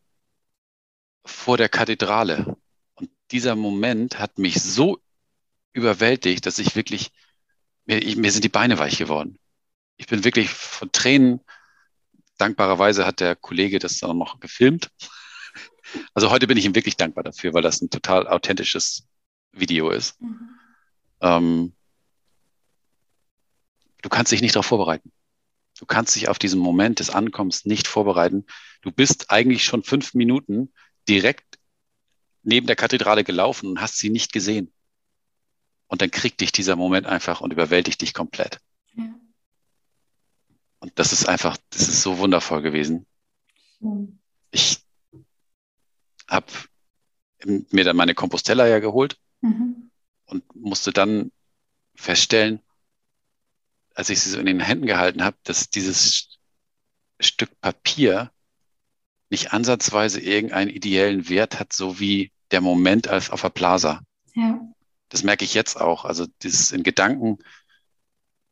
Speaker 2: vor der Kathedrale. Und dieser Moment hat mich so überwältigt, dass ich wirklich, mir, ich, mir sind die Beine weich geworden. Ich bin wirklich von Tränen, dankbarerweise hat der Kollege das dann noch gefilmt. Also heute bin ich ihm wirklich dankbar dafür, weil das ein total authentisches Video ist. Mhm. Ähm, Du kannst dich nicht darauf vorbereiten. Du kannst dich auf diesen Moment des Ankommens nicht vorbereiten. Du bist eigentlich schon fünf Minuten direkt neben der Kathedrale gelaufen und hast sie nicht gesehen. Und dann kriegt dich dieser Moment einfach und überwältigt dich komplett. Ja. das ist einfach, das ist so wundervoll gewesen. Mhm. Ich habe mir dann meine Compostella ja geholt mhm. und musste dann feststellen, als ich sie so in den Händen gehalten habe, dass dieses Stück Papier nicht ansatzweise irgendeinen ideellen Wert hat, so wie der Moment als auf der Plaza. Ja. Das merke ich jetzt auch. Also dieses in Gedanken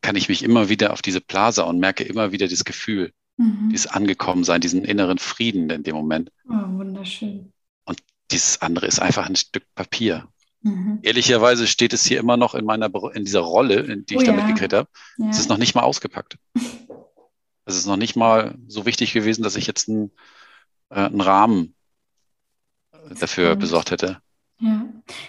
Speaker 2: kann ich mich immer wieder auf diese Plaza und merke immer wieder das Gefühl, mhm. dieses Angekommensein, diesen inneren Frieden in dem Moment.
Speaker 1: Oh, wunderschön.
Speaker 2: Und dieses andere ist einfach ein Stück Papier. Mhm. Ehrlicherweise steht es hier immer noch in meiner in dieser Rolle, in die ich oh, damit ja. gekriegt habe. Ja. Es ist noch nicht mal ausgepackt. es ist noch nicht mal so wichtig gewesen, dass ich jetzt einen, äh, einen Rahmen dafür besorgt hätte.
Speaker 1: Ja.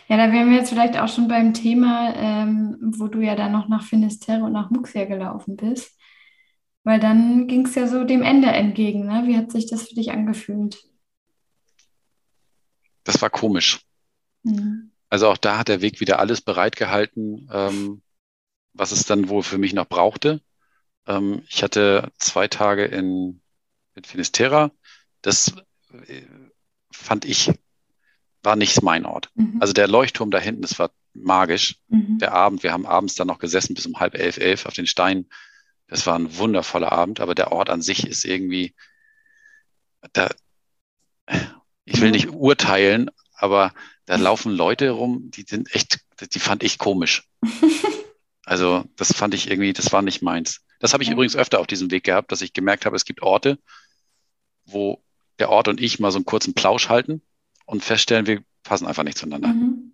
Speaker 1: ja, da wären wir jetzt vielleicht auch schon beim Thema, ähm, wo du ja dann noch nach Finisterre und nach Muxia gelaufen bist. Weil dann ging es ja so dem Ende entgegen. Ne? Wie hat sich das für dich angefühlt?
Speaker 2: Das war komisch. Mhm. Also auch da hat der Weg wieder alles bereitgehalten, ähm, was es dann wohl für mich noch brauchte. Ähm, ich hatte zwei Tage in, in Finisterra. Das äh, fand ich, war nicht mein Ort. Mhm. Also der Leuchtturm da hinten, das war magisch. Mhm. Der Abend, wir haben abends dann noch gesessen bis um halb elf, elf auf den Steinen. Das war ein wundervoller Abend, aber der Ort an sich ist irgendwie, da, ich will nicht urteilen, aber da laufen Leute rum, die sind echt, die fand ich komisch. Also das fand ich irgendwie, das war nicht meins. Das habe ich ja. übrigens öfter auf diesem Weg gehabt, dass ich gemerkt habe, es gibt Orte, wo der Ort und ich mal so einen kurzen Plausch halten und feststellen, wir passen einfach nicht zueinander. Mhm.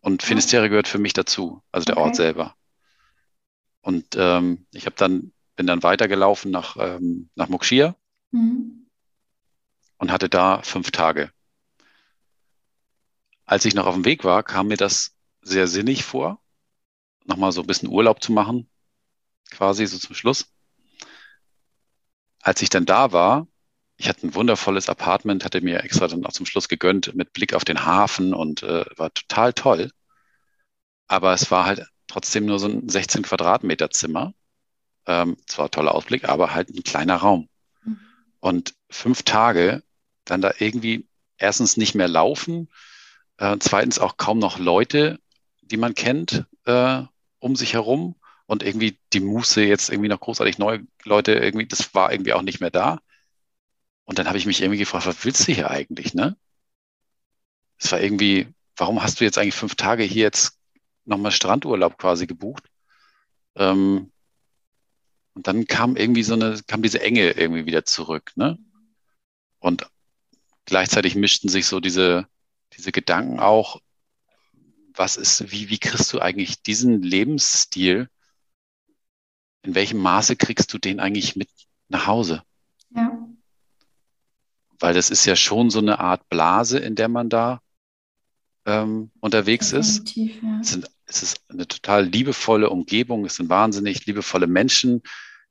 Speaker 2: Und Finisterre gehört für mich dazu, also der okay. Ort selber. Und ähm, ich habe dann bin dann weitergelaufen nach ähm, nach Mokshiya mhm. und hatte da fünf Tage als ich noch auf dem Weg war, kam mir das sehr sinnig vor, nochmal so ein bisschen Urlaub zu machen, quasi so zum Schluss. Als ich dann da war, ich hatte ein wundervolles Apartment, hatte mir extra dann auch zum Schluss gegönnt mit Blick auf den Hafen und äh, war total toll. Aber es war halt trotzdem nur so ein 16 Quadratmeter Zimmer. Ähm, zwar toller Ausblick, aber halt ein kleiner Raum. Mhm. Und fünf Tage dann da irgendwie erstens nicht mehr laufen, äh, zweitens auch kaum noch Leute, die man kennt, äh, um sich herum. Und irgendwie die Muße, jetzt irgendwie noch großartig neue Leute, irgendwie, das war irgendwie auch nicht mehr da. Und dann habe ich mich irgendwie gefragt, was willst du hier eigentlich, ne? Es war irgendwie, warum hast du jetzt eigentlich fünf Tage hier jetzt nochmal Strandurlaub quasi gebucht? Ähm, und dann kam irgendwie so eine, kam diese Enge irgendwie wieder zurück, ne? Und gleichzeitig mischten sich so diese, diese Gedanken auch, was ist, wie, wie kriegst du eigentlich diesen Lebensstil, in welchem Maße kriegst du den eigentlich mit nach Hause? Weil das ist ja schon so eine Art Blase, in der man da ähm, unterwegs Definitiv, ist. Ja. Es, sind, es ist eine total liebevolle Umgebung, es sind wahnsinnig liebevolle Menschen,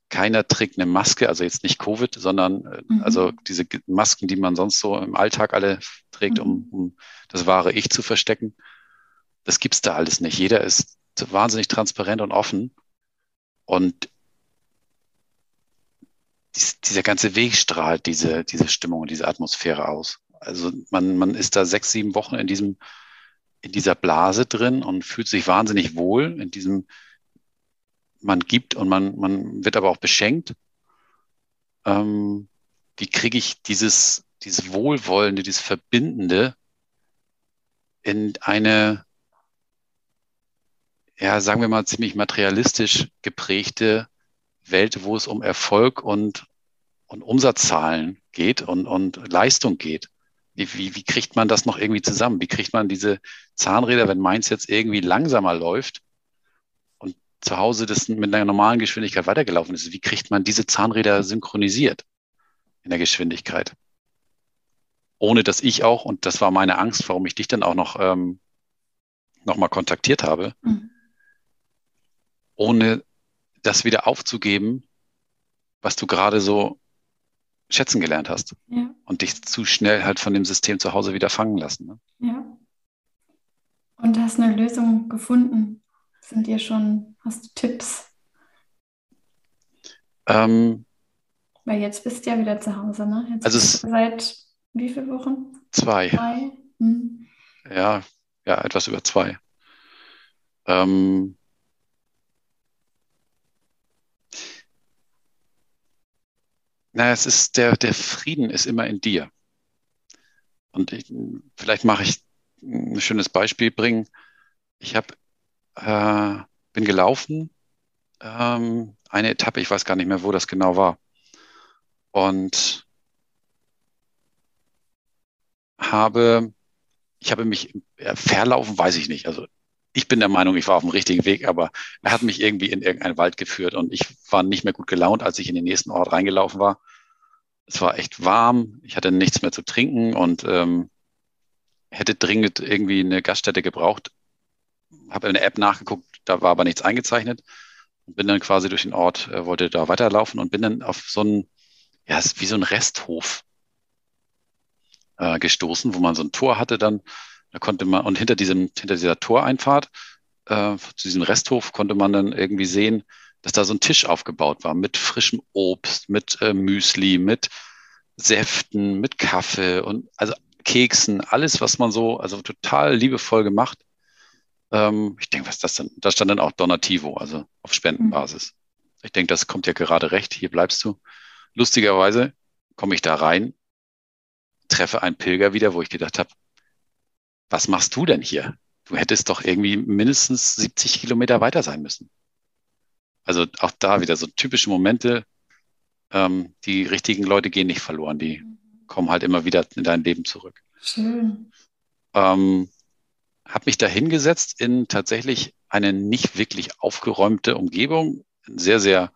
Speaker 2: keiner trägt eine Maske, also jetzt nicht Covid, sondern äh, mhm. also diese Masken, die man sonst so im Alltag alle trägt, um, mhm. um das wahre Ich zu verstecken. Das gibt's da alles nicht. Jeder ist wahnsinnig transparent und offen. Und dies, dieser ganze Weg strahlt diese, diese Stimmung und diese Atmosphäre aus. Also man, man ist da sechs, sieben Wochen in diesem, in dieser Blase drin und fühlt sich wahnsinnig wohl in diesem, man gibt und man, man wird aber auch beschenkt. Ähm, wie kriege ich dieses, dieses Wohlwollende, dieses Verbindende in eine, ja, sagen wir mal, ziemlich materialistisch geprägte Welt, wo es um Erfolg und, und Umsatzzahlen geht und, und Leistung geht. Wie, wie, wie kriegt man das noch irgendwie zusammen? Wie kriegt man diese Zahnräder, wenn meins jetzt irgendwie langsamer läuft, zu Hause das mit einer normalen Geschwindigkeit weitergelaufen ist, wie kriegt man diese Zahnräder synchronisiert in der Geschwindigkeit? Ohne dass ich auch, und das war meine Angst, warum ich dich dann auch noch, ähm, noch mal kontaktiert habe, mhm. ohne das wieder aufzugeben, was du gerade so schätzen gelernt hast. Ja. Und dich zu schnell halt von dem System zu Hause wieder fangen lassen. Ne?
Speaker 1: Ja. Und hast eine Lösung gefunden. Sind dir schon, hast du Tipps?
Speaker 2: Ähm,
Speaker 1: Weil jetzt bist du ja wieder zu Hause, ne? Jetzt
Speaker 2: Also
Speaker 1: seit wie vielen Wochen?
Speaker 2: zwei,
Speaker 1: Drei? Hm.
Speaker 2: ja, ja, etwas über zwei. Ähm, na, es ist der, der Frieden ist immer in dir. Und ich, vielleicht mache ich ein schönes Beispiel bringen. Ich habe, äh, bin gelaufen, ähm, eine Etappe, ich weiß gar nicht mehr, wo das genau war. Und habe, ich habe mich äh, verlaufen, weiß ich nicht. Also ich bin der Meinung, ich war auf dem richtigen Weg, aber er hat mich irgendwie in irgendeinen Wald geführt und ich war nicht mehr gut gelaunt, als ich in den nächsten Ort reingelaufen war. Es war echt warm, ich hatte nichts mehr zu trinken und ähm, hätte dringend irgendwie eine Gaststätte gebraucht. Habe in der App nachgeguckt, da war aber nichts eingezeichnet und bin dann quasi durch den Ort, äh, wollte da weiterlaufen und bin dann auf so einen, ja, wie so ein Resthof äh, gestoßen, wo man so ein Tor hatte dann. Da konnte man, und hinter diesem, hinter dieser Toreinfahrt, äh, zu diesem Resthof konnte man dann irgendwie sehen, dass da so ein Tisch aufgebaut war mit frischem Obst, mit äh, Müsli, mit Säften, mit Kaffee und also Keksen, alles, was man so, also total liebevoll gemacht. Ähm, ich denke, was ist das denn? Da stand dann auch Donativo, also auf Spendenbasis. Ich denke, das kommt ja gerade recht. Hier bleibst du. Lustigerweise komme ich da rein, treffe einen Pilger wieder, wo ich gedacht habe, was machst du denn hier? Du hättest doch irgendwie mindestens 70 Kilometer weiter sein müssen. Also auch da wieder so typische Momente. Ähm, die richtigen Leute gehen nicht verloren, die kommen halt immer wieder in dein Leben zurück.
Speaker 1: Schön.
Speaker 2: Ähm, habe mich da hingesetzt in tatsächlich eine nicht wirklich aufgeräumte Umgebung, sehr, sehr,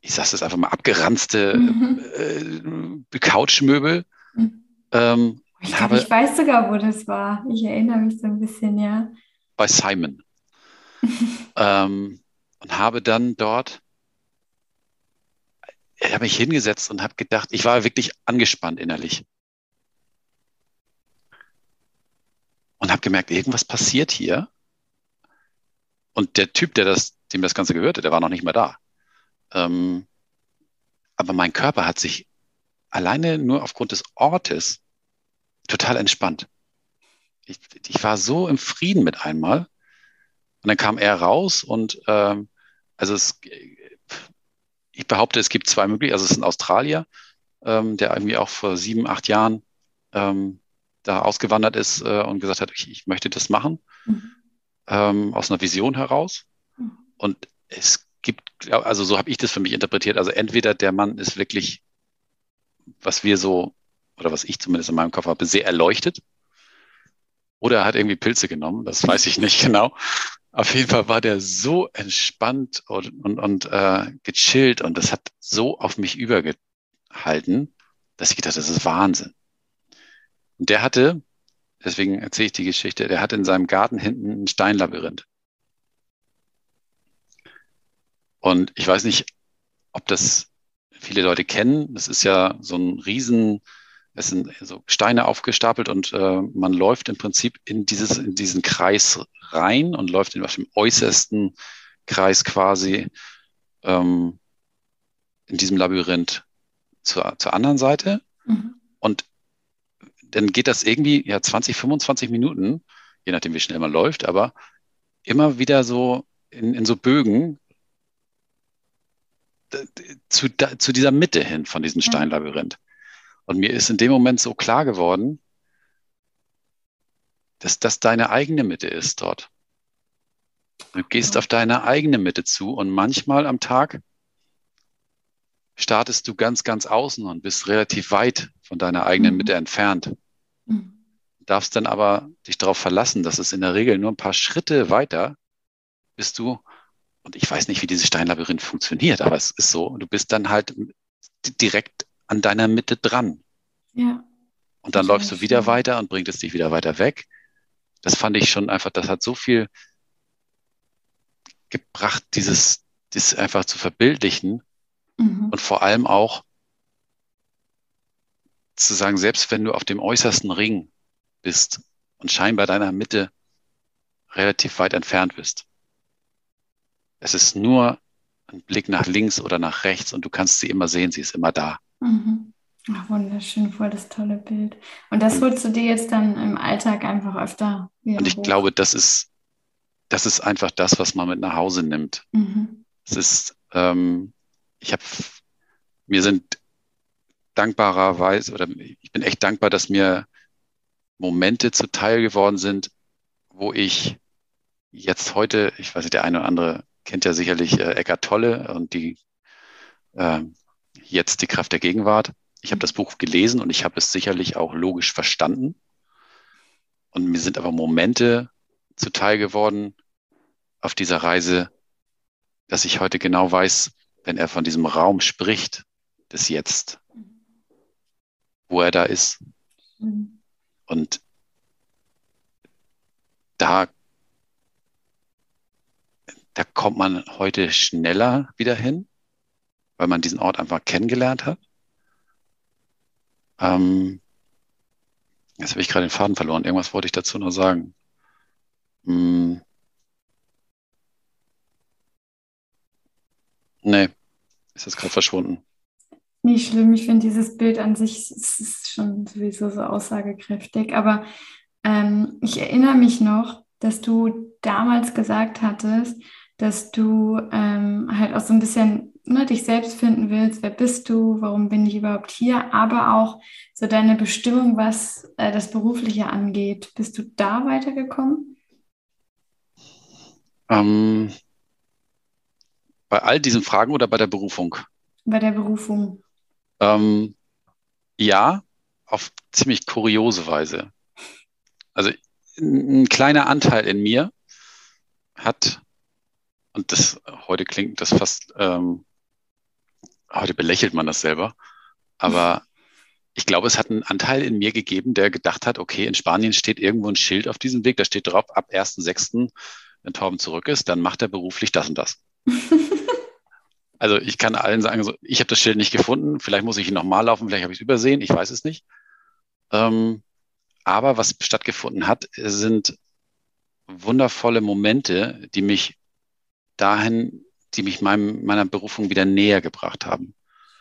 Speaker 2: ich sage es einfach mal, abgeranzte
Speaker 1: Mhm.
Speaker 2: äh, Couchmöbel.
Speaker 1: Mhm.
Speaker 2: Ähm,
Speaker 1: Ich ich
Speaker 2: habe
Speaker 1: weiß sogar, wo das war. Ich erinnere mich so ein bisschen, ja.
Speaker 2: bei Simon ähm, und habe dann dort, ich habe mich hingesetzt und habe gedacht, ich war wirklich angespannt innerlich und habe gemerkt, irgendwas passiert hier. Und der Typ, der das, dem das Ganze gehörte, der war noch nicht mehr da. Ähm, aber mein Körper hat sich alleine nur aufgrund des Ortes total entspannt. Ich, ich war so im Frieden mit einmal. Und dann kam er raus und ähm, also es, ich behaupte, es gibt zwei Möglichkeiten. Also es ist ein Australier, ähm, der irgendwie auch vor sieben, acht Jahren ähm, da ausgewandert ist äh, und gesagt hat, ich, ich möchte das machen,
Speaker 1: Mhm.
Speaker 2: ähm, aus einer Vision heraus.
Speaker 1: Mhm.
Speaker 2: Und es gibt, also so habe ich das für mich interpretiert. Also entweder der Mann ist wirklich, was wir so, oder was ich zumindest in meinem Kopf habe, sehr erleuchtet. Oder er hat irgendwie Pilze genommen, das weiß ich nicht genau. Auf jeden Fall war der so entspannt und, und, und äh, gechillt und das hat so auf mich übergehalten, dass ich gedacht das ist Wahnsinn. Und der hatte, deswegen erzähle ich die Geschichte, der hatte in seinem Garten hinten ein Steinlabyrinth. Und ich weiß nicht, ob das viele Leute kennen. Das ist ja so ein Riesen, es sind so Steine aufgestapelt und äh, man läuft im Prinzip in dieses, in diesen Kreis rein und läuft in dem äußersten Kreis quasi ähm, in diesem Labyrinth zur, zur anderen Seite.
Speaker 1: Mhm.
Speaker 2: Und dann geht das irgendwie, ja, 20, 25 Minuten, je nachdem, wie schnell man läuft, aber immer wieder so in, in so Bögen zu, zu dieser Mitte hin von diesem
Speaker 1: Ja.
Speaker 2: Steinlabyrinth. Und mir ist in dem Moment so klar geworden, dass das deine eigene Mitte ist dort. Du gehst auf deine eigene Mitte zu und manchmal am Tag startest du ganz, ganz außen und bist relativ weit von deiner eigenen Mitte
Speaker 1: Mhm.
Speaker 2: entfernt.
Speaker 1: Mhm.
Speaker 2: Darfst dann aber dich darauf verlassen, dass es in der Regel nur ein paar Schritte weiter bist du, und ich weiß nicht, wie dieses Steinlabyrinth funktioniert, aber es ist so, du bist dann halt direkt an deiner Mitte dran.
Speaker 1: Ja,
Speaker 2: Und dann läufst du wieder weiter und bringt es dich wieder weiter weg. Das fand ich schon einfach, das hat so viel gebracht, dieses, das einfach zu verbildlichen
Speaker 1: Mhm.
Speaker 2: und vor allem auch zu sagen, selbst wenn du auf dem äußersten Ring bist und scheinbar deiner Mitte relativ weit entfernt bist, es ist nur einen Blick nach links oder nach rechts und du kannst sie immer sehen, sie ist immer da.
Speaker 1: Mhm. Ach, wunderschön, voll das tolle Bild. Und das holst du dir jetzt dann im Alltag einfach öfter
Speaker 2: wieder Und ich hoch. glaube, das ist, das ist einfach das, was man mit nach Hause nimmt. Mhm. Es ist, ähm, ich habe, mir sind dankbarerweise, oder ich bin echt dankbar, dass mir Momente zuteil geworden sind, wo ich jetzt heute, ich weiß nicht, der eine oder andere kennt ja sicherlich äh, Eckart Tolle und die äh, jetzt die Kraft der Gegenwart. Ich habe das Buch gelesen und ich habe es sicherlich auch logisch verstanden. Und mir sind aber Momente zuteil geworden auf dieser Reise, dass ich heute genau weiß, wenn er von diesem Raum spricht, des Jetzt, wo er da ist. Und da, da kommt man heute schneller wieder hin, weil man diesen Ort einfach kennengelernt hat. Ähm, jetzt habe ich gerade den Faden verloren. Irgendwas wollte ich dazu noch sagen. Hm. Nee, ist jetzt gerade verschwunden.
Speaker 1: Nicht schlimm, ich finde dieses Bild an sich ist schon sowieso so aussagekräftig. Aber ähm, ich erinnere mich noch, dass du damals gesagt hattest, dass du ähm, halt auch so ein bisschen ne, dich selbst finden willst, wer bist du, warum bin ich überhaupt hier, aber auch so deine Bestimmung, was äh, das Berufliche angeht. Bist du da weitergekommen?
Speaker 2: Ähm, bei all diesen Fragen oder bei der Berufung?
Speaker 1: Bei der Berufung.
Speaker 2: Ähm, ja, auf ziemlich kuriose Weise. Also ein kleiner Anteil in mir hat, und das heute klingt das fast ähm, heute belächelt man das selber, aber ich glaube, es hat einen Anteil in mir gegeben, der gedacht hat, okay, in Spanien steht irgendwo ein Schild auf diesem Weg, da steht drauf, ab 1.6., wenn Torben zurück ist, dann macht er beruflich das und das. also ich kann allen sagen, so, ich habe das Schild nicht gefunden, vielleicht muss ich ihn nochmal laufen, vielleicht habe ich es übersehen, ich weiß es nicht. Ähm, aber was stattgefunden hat, sind wundervolle Momente, die mich dahin die mich meinem, meiner Berufung wieder näher gebracht haben.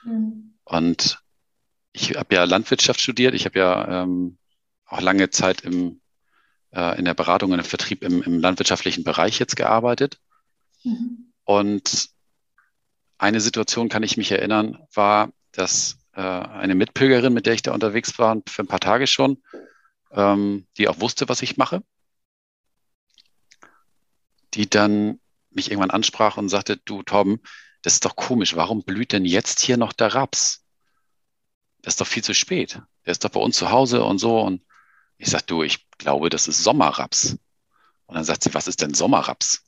Speaker 2: Mhm. Und ich habe ja Landwirtschaft studiert, ich habe ja ähm, auch lange Zeit im, äh, in der Beratung, in dem Vertrieb im, im landwirtschaftlichen Bereich jetzt gearbeitet. Mhm. Und eine Situation kann ich mich erinnern, war, dass äh, eine Mitpilgerin, mit der ich da unterwegs war, für ein paar Tage schon, ähm, die auch wusste, was ich mache, die dann mich irgendwann ansprach und sagte, du Torben, das ist doch komisch, warum blüht denn jetzt hier noch der Raps? Das ist doch viel zu spät. Der ist doch bei uns zu Hause und so. Und ich sag, du, ich glaube, das ist Sommerraps. Und dann sagt sie, was ist denn Sommerraps?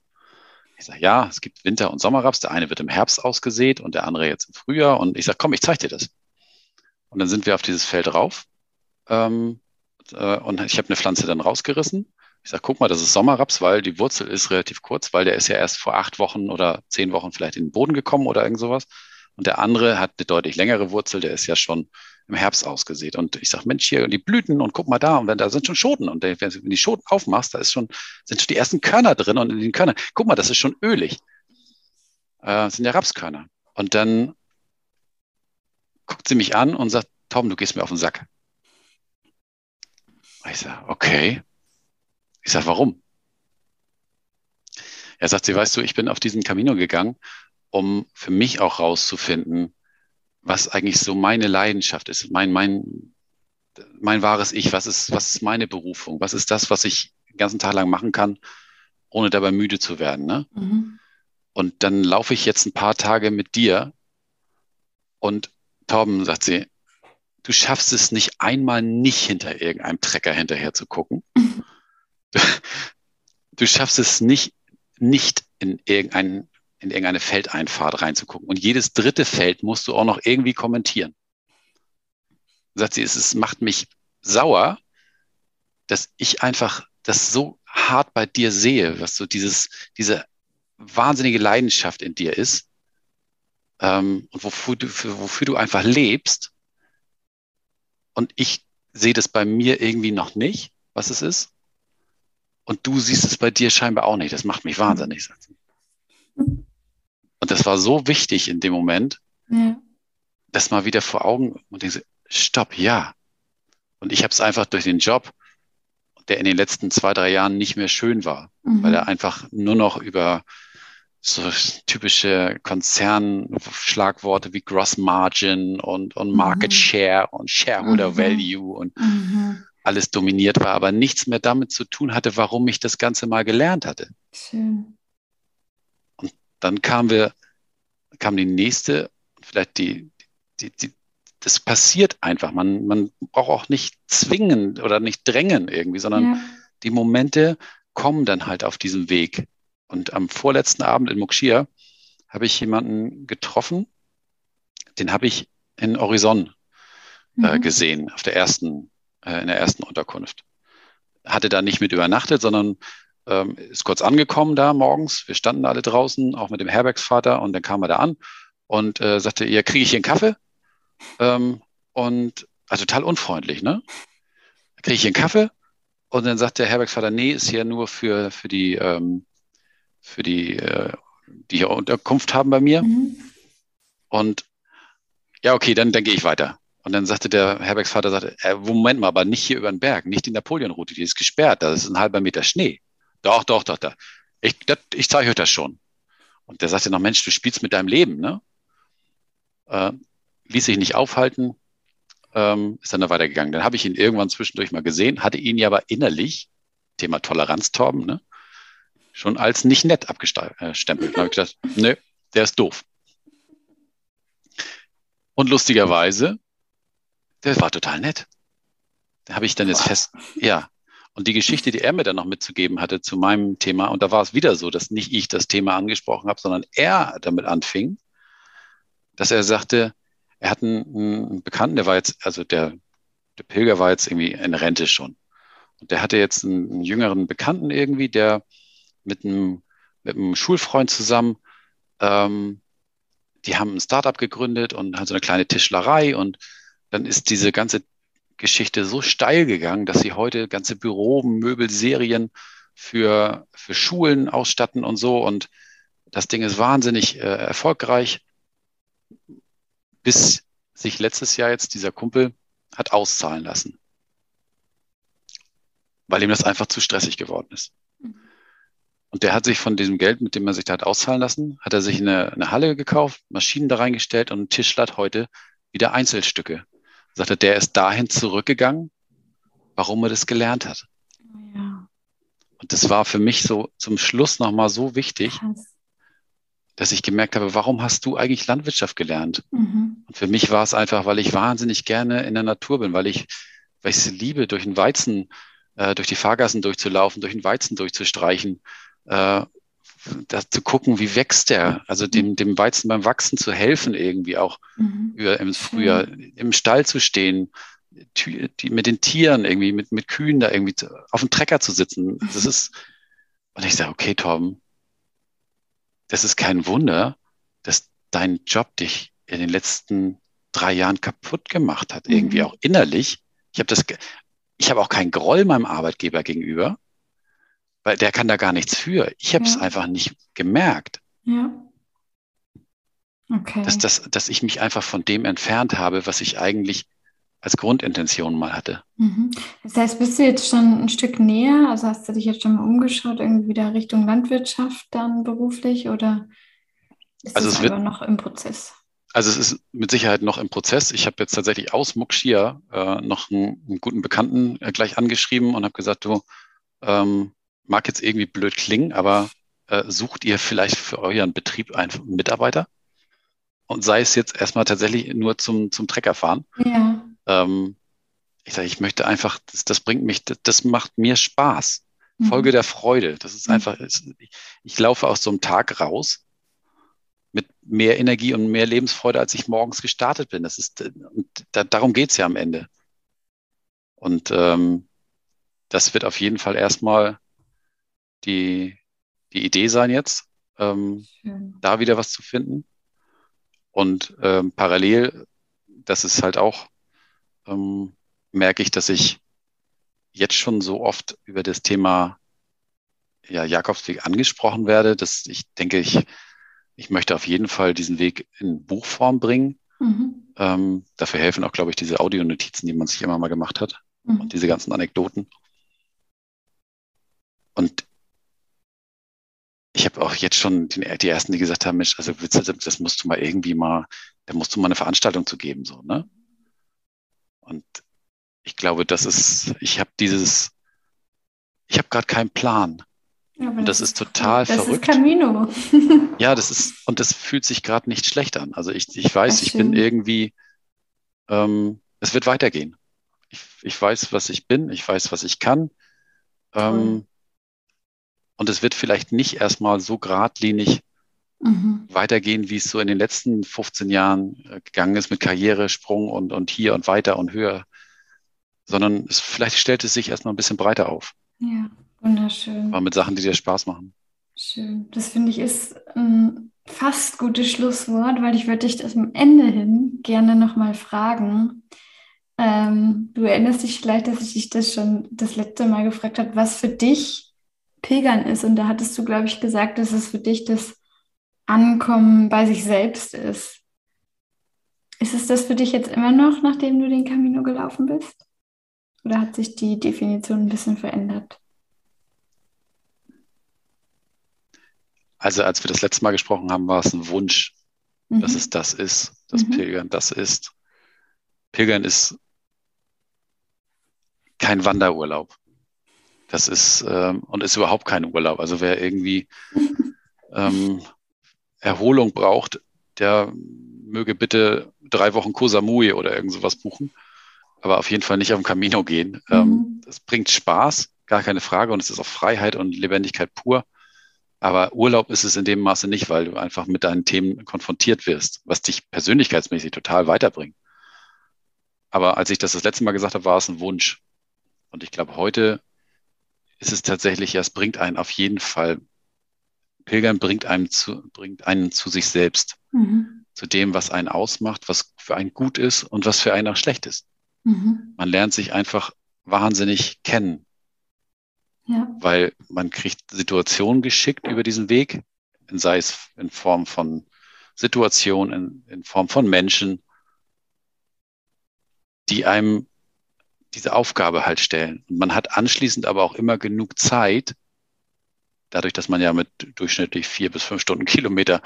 Speaker 2: Ich sage, ja, es gibt Winter- und Sommerraps. Der eine wird im Herbst ausgesät und der andere jetzt im Frühjahr. Und ich sage, komm, ich zeige dir das. Und dann sind wir auf dieses Feld rauf. Ähm, äh, und ich habe eine Pflanze dann rausgerissen ich sage, guck mal, das ist Sommerraps, weil die Wurzel ist relativ kurz, weil der ist ja erst vor acht Wochen oder zehn Wochen vielleicht in den Boden gekommen oder irgend sowas. Und der andere hat eine deutlich längere Wurzel, der ist ja schon im Herbst ausgesät. Und ich sage, Mensch, hier die Blüten und guck mal da, und wenn da sind schon Schoten. Und wenn du die Schoten aufmachst, da ist schon, sind schon die ersten Körner drin und in den Körnern, guck mal, das ist schon ölig. Äh, das sind ja Rapskörner. Und dann guckt sie mich an und sagt, Tom, du gehst mir auf den Sack. Ich sage, okay. Ich sage, warum? Er sagt sie, weißt du, ich bin auf diesen Camino gegangen, um für mich auch rauszufinden, was eigentlich so meine Leidenschaft ist, mein, mein, mein wahres Ich, was ist, was ist meine Berufung, was ist das, was ich den ganzen Tag lang machen kann, ohne dabei müde zu werden. Ne? Mhm. Und dann laufe ich jetzt ein paar Tage mit dir und Torben, sagt sie, du schaffst es nicht einmal nicht hinter irgendeinem Trecker hinterher zu gucken. du schaffst es nicht, nicht in irgendein, in irgendeine Feldeinfahrt reinzugucken. Und jedes dritte Feld musst du auch noch irgendwie kommentieren. Sagt sie, es ist, macht mich sauer, dass ich einfach das so hart bei dir sehe, was so dieses, diese wahnsinnige Leidenschaft in dir ist ähm, und wofür du, für, wofür du einfach lebst. Und ich sehe das bei mir irgendwie noch nicht, was es ist. Und du siehst es bei dir scheinbar auch nicht. Das macht mich wahnsinnig. Und das war so wichtig in dem Moment, ja. das mal wieder vor Augen und denke, stopp, ja. Und ich habe es einfach durch den Job, der in den letzten zwei, drei Jahren nicht mehr schön war, mhm. weil er einfach nur noch über so typische Konzernschlagworte wie Gross Margin und, und Market mhm. Share und Shareholder mhm. Value und mhm. Alles dominiert war, aber nichts mehr damit zu tun hatte, warum ich das Ganze mal gelernt hatte. Schön. Und dann kamen wir, kam die nächste, vielleicht die, die, die, das passiert einfach. Man, man braucht auch nicht zwingen oder nicht drängen irgendwie, sondern ja. die Momente kommen dann halt auf diesem Weg. Und am vorletzten Abend in Mokshia habe ich jemanden getroffen, den habe ich in Horizon äh, mhm. gesehen, auf der ersten, äh, in der ersten Unterkunft. Hatte da nicht mit übernachtet, sondern ähm, ist kurz angekommen da morgens. Wir standen alle draußen, auch mit dem Herbergsvater, und dann kam er da an und äh, sagte, ihr kriege ich hier einen Kaffee? Ähm, und also total unfreundlich, ne? Kriege ich hier einen Kaffee? Und dann sagt der Herbergsvater, nee, ist hier nur für, für die, ähm, für die, äh, die hier Unterkunft haben bei mir. Mhm. Und ja, okay, dann, dann gehe ich weiter. Und dann sagte der Herbergsvater, sagte, äh, Moment mal, aber nicht hier über den Berg, nicht die Napoleonroute, die ist gesperrt, da ist ein halber Meter Schnee. Doch, doch, doch, da. Ich, ich zeige euch das schon. Und der sagte noch, Mensch, du spielst mit deinem Leben, ne? Äh, ließ sich nicht aufhalten, ähm, ist dann da weitergegangen. Dann habe ich ihn irgendwann zwischendurch mal gesehen, hatte ihn ja aber innerlich, Thema Toleranz, Torben, ne? schon als nicht nett abgestempelt. Da habe ich gedacht, nö, der ist doof. Und lustigerweise, der war total nett. Da habe ich dann jetzt fest, ja. Und die Geschichte, die er mir dann noch mitzugeben hatte zu meinem Thema, und da war es wieder so, dass nicht ich das Thema angesprochen habe, sondern er damit anfing, dass er sagte, er hat einen, einen Bekannten, der war jetzt, also der, der Pilger war jetzt irgendwie in Rente schon. Und der hatte jetzt einen, einen jüngeren Bekannten irgendwie, der mit einem, mit einem Schulfreund zusammen. Ähm, die haben ein Startup gegründet und haben so eine kleine Tischlerei und dann ist diese ganze Geschichte so steil gegangen, dass sie heute ganze Büromöbelserien für, für Schulen ausstatten und so. Und das Ding ist wahnsinnig äh, erfolgreich, bis sich letztes Jahr jetzt dieser Kumpel hat auszahlen lassen, weil ihm das einfach zu stressig geworden ist. Mhm. Und der hat sich von diesem Geld, mit dem er sich da hat auszahlen lassen, hat er sich eine, eine Halle gekauft, Maschinen da reingestellt und ein Tischler hat heute wieder Einzelstücke. Sagt er, der ist dahin zurückgegangen, warum er das gelernt hat. Ja. Und das war für mich so zum Schluss nochmal so wichtig, Krass. dass ich gemerkt habe, warum hast du eigentlich Landwirtschaft gelernt? Mhm. Und für mich war es einfach, weil ich wahnsinnig gerne in der Natur bin, weil ich, weil ich es liebe, durch den Weizen, äh, durch die Fahrgassen durchzulaufen, durch den Weizen durchzustreichen, äh, da zu gucken, wie wächst der, also dem, mhm. dem Weizen beim Wachsen zu helfen, irgendwie auch mhm. über, im Frühjahr im Stall zu stehen, die, mit den Tieren irgendwie, mit, mit Kühen da irgendwie zu, auf dem Trecker zu sitzen. Das mhm. ist, und ich sage, okay, Tom, das ist kein Wunder, dass dein Job dich in den letzten drei Jahren kaputt gemacht hat, irgendwie mhm. auch innerlich. Ich habe das, ich habe auch keinen Groll meinem Arbeitgeber gegenüber weil der kann da gar nichts für. Ich habe es ja. einfach nicht gemerkt. Ja. Okay. Dass, dass, dass ich mich einfach von dem entfernt habe, was ich eigentlich als Grundintention mal hatte.
Speaker 1: Mhm. Das heißt, bist du jetzt schon ein Stück näher? Also hast du dich jetzt schon mal umgeschaut, irgendwie wieder Richtung Landwirtschaft dann beruflich oder ist also es aber noch im Prozess?
Speaker 2: Also es ist mit Sicherheit noch im Prozess. Ich habe jetzt tatsächlich aus Mokshia äh, noch einen, einen, guten Bekannten äh, gleich angeschrieben und habe gesagt, du, ähm, mag jetzt irgendwie blöd klingen, aber äh, sucht ihr vielleicht für euren Betrieb einen Mitarbeiter? Und sei es jetzt erstmal tatsächlich nur zum, zum Treckerfahren. Ja. Ähm, ich sage, ich möchte einfach, das, das bringt mich, das, das macht mir Spaß. Mhm. Folge der Freude. Das ist mhm. einfach, ich, ich laufe aus so einem Tag raus mit mehr Energie und mehr Lebensfreude, als ich morgens gestartet bin. Das ist, und da, darum geht's ja am Ende. Und ähm, das wird auf jeden Fall erstmal die, die Idee sein jetzt, ähm, da wieder was zu finden. Und ähm, parallel, das ist halt auch, ähm, merke ich, dass ich jetzt schon so oft über das Thema ja, Jakobsweg angesprochen werde, dass ich denke, ich, ich möchte auf jeden Fall diesen Weg in Buchform bringen. Mhm. Ähm, dafür helfen auch, glaube ich, diese Audionotizen, die man sich immer mal gemacht hat mhm. und diese ganzen Anekdoten. Und ich habe auch jetzt schon die, die, ersten, die gesagt haben, Mensch, also das musst du mal irgendwie mal, da musst du mal eine Veranstaltung zu geben, so, ne? Und ich glaube, das ist, ich habe dieses, ich habe gerade keinen Plan. Ja, und das, das, ist total das verrückt. Das ist Camino. ja, das ist, und das fühlt sich gerade nicht schlecht an. Also ich, ich weiß, ich bin irgendwie, ähm, es wird weitergehen. Ich, ich weiß, was ich bin, ich weiß, was ich kann. Ähm, und es wird vielleicht nicht erstmal so geradlinig mhm. weitergehen, wie es so in den letzten 15 Jahren äh, gegangen ist mit Karrieresprung und, und hier und weiter und höher, sondern es, vielleicht stellt es sich erstmal ein bisschen breiter auf.
Speaker 1: Ja. Wunderschön.
Speaker 2: Aber mit Sachen, die dir Spaß machen.
Speaker 1: Schön. Das finde ich ist ein fast gutes Schlusswort, weil ich würde dich das am Ende hin gerne nochmal fragen. Ähm, du erinnerst dich vielleicht, dass ich dich das schon das letzte Mal gefragt habe, was für dich Pilgern ist. Und da hattest du, glaube ich, gesagt, dass es für dich das Ankommen bei sich selbst ist. Ist es das für dich jetzt immer noch, nachdem du den Camino gelaufen bist? Oder hat sich die Definition ein bisschen verändert?
Speaker 2: Also als wir das letzte Mal gesprochen haben, war es ein Wunsch, mhm. dass es das ist, dass mhm. Pilgern das ist. Pilgern ist kein Wanderurlaub. Das ist ähm, und ist überhaupt kein Urlaub. Also wer irgendwie ähm, Erholung braucht, der möge bitte drei Wochen Koh Samui oder irgend sowas buchen, aber auf jeden Fall nicht auf dem Camino gehen. Ähm, mhm. Es bringt Spaß, gar keine Frage, und es ist auch Freiheit und Lebendigkeit pur. Aber Urlaub ist es in dem Maße nicht, weil du einfach mit deinen Themen konfrontiert wirst, was dich persönlichkeitsmäßig total weiterbringt. Aber als ich das das letzte Mal gesagt habe, war es ein Wunsch. Und ich glaube, heute ist es tatsächlich, ja, es bringt einen auf jeden Fall, Pilgern bringt einem zu, bringt einen zu sich selbst, mhm. zu dem, was einen ausmacht, was für einen gut ist und was für einen auch schlecht ist. Mhm. Man lernt sich einfach wahnsinnig kennen. Ja. Weil man kriegt Situationen geschickt über diesen Weg, sei es in Form von Situationen, in, in Form von Menschen, die einem diese Aufgabe halt stellen. Und man hat anschließend aber auch immer genug Zeit, dadurch, dass man ja mit durchschnittlich vier bis fünf Stunden Kilometer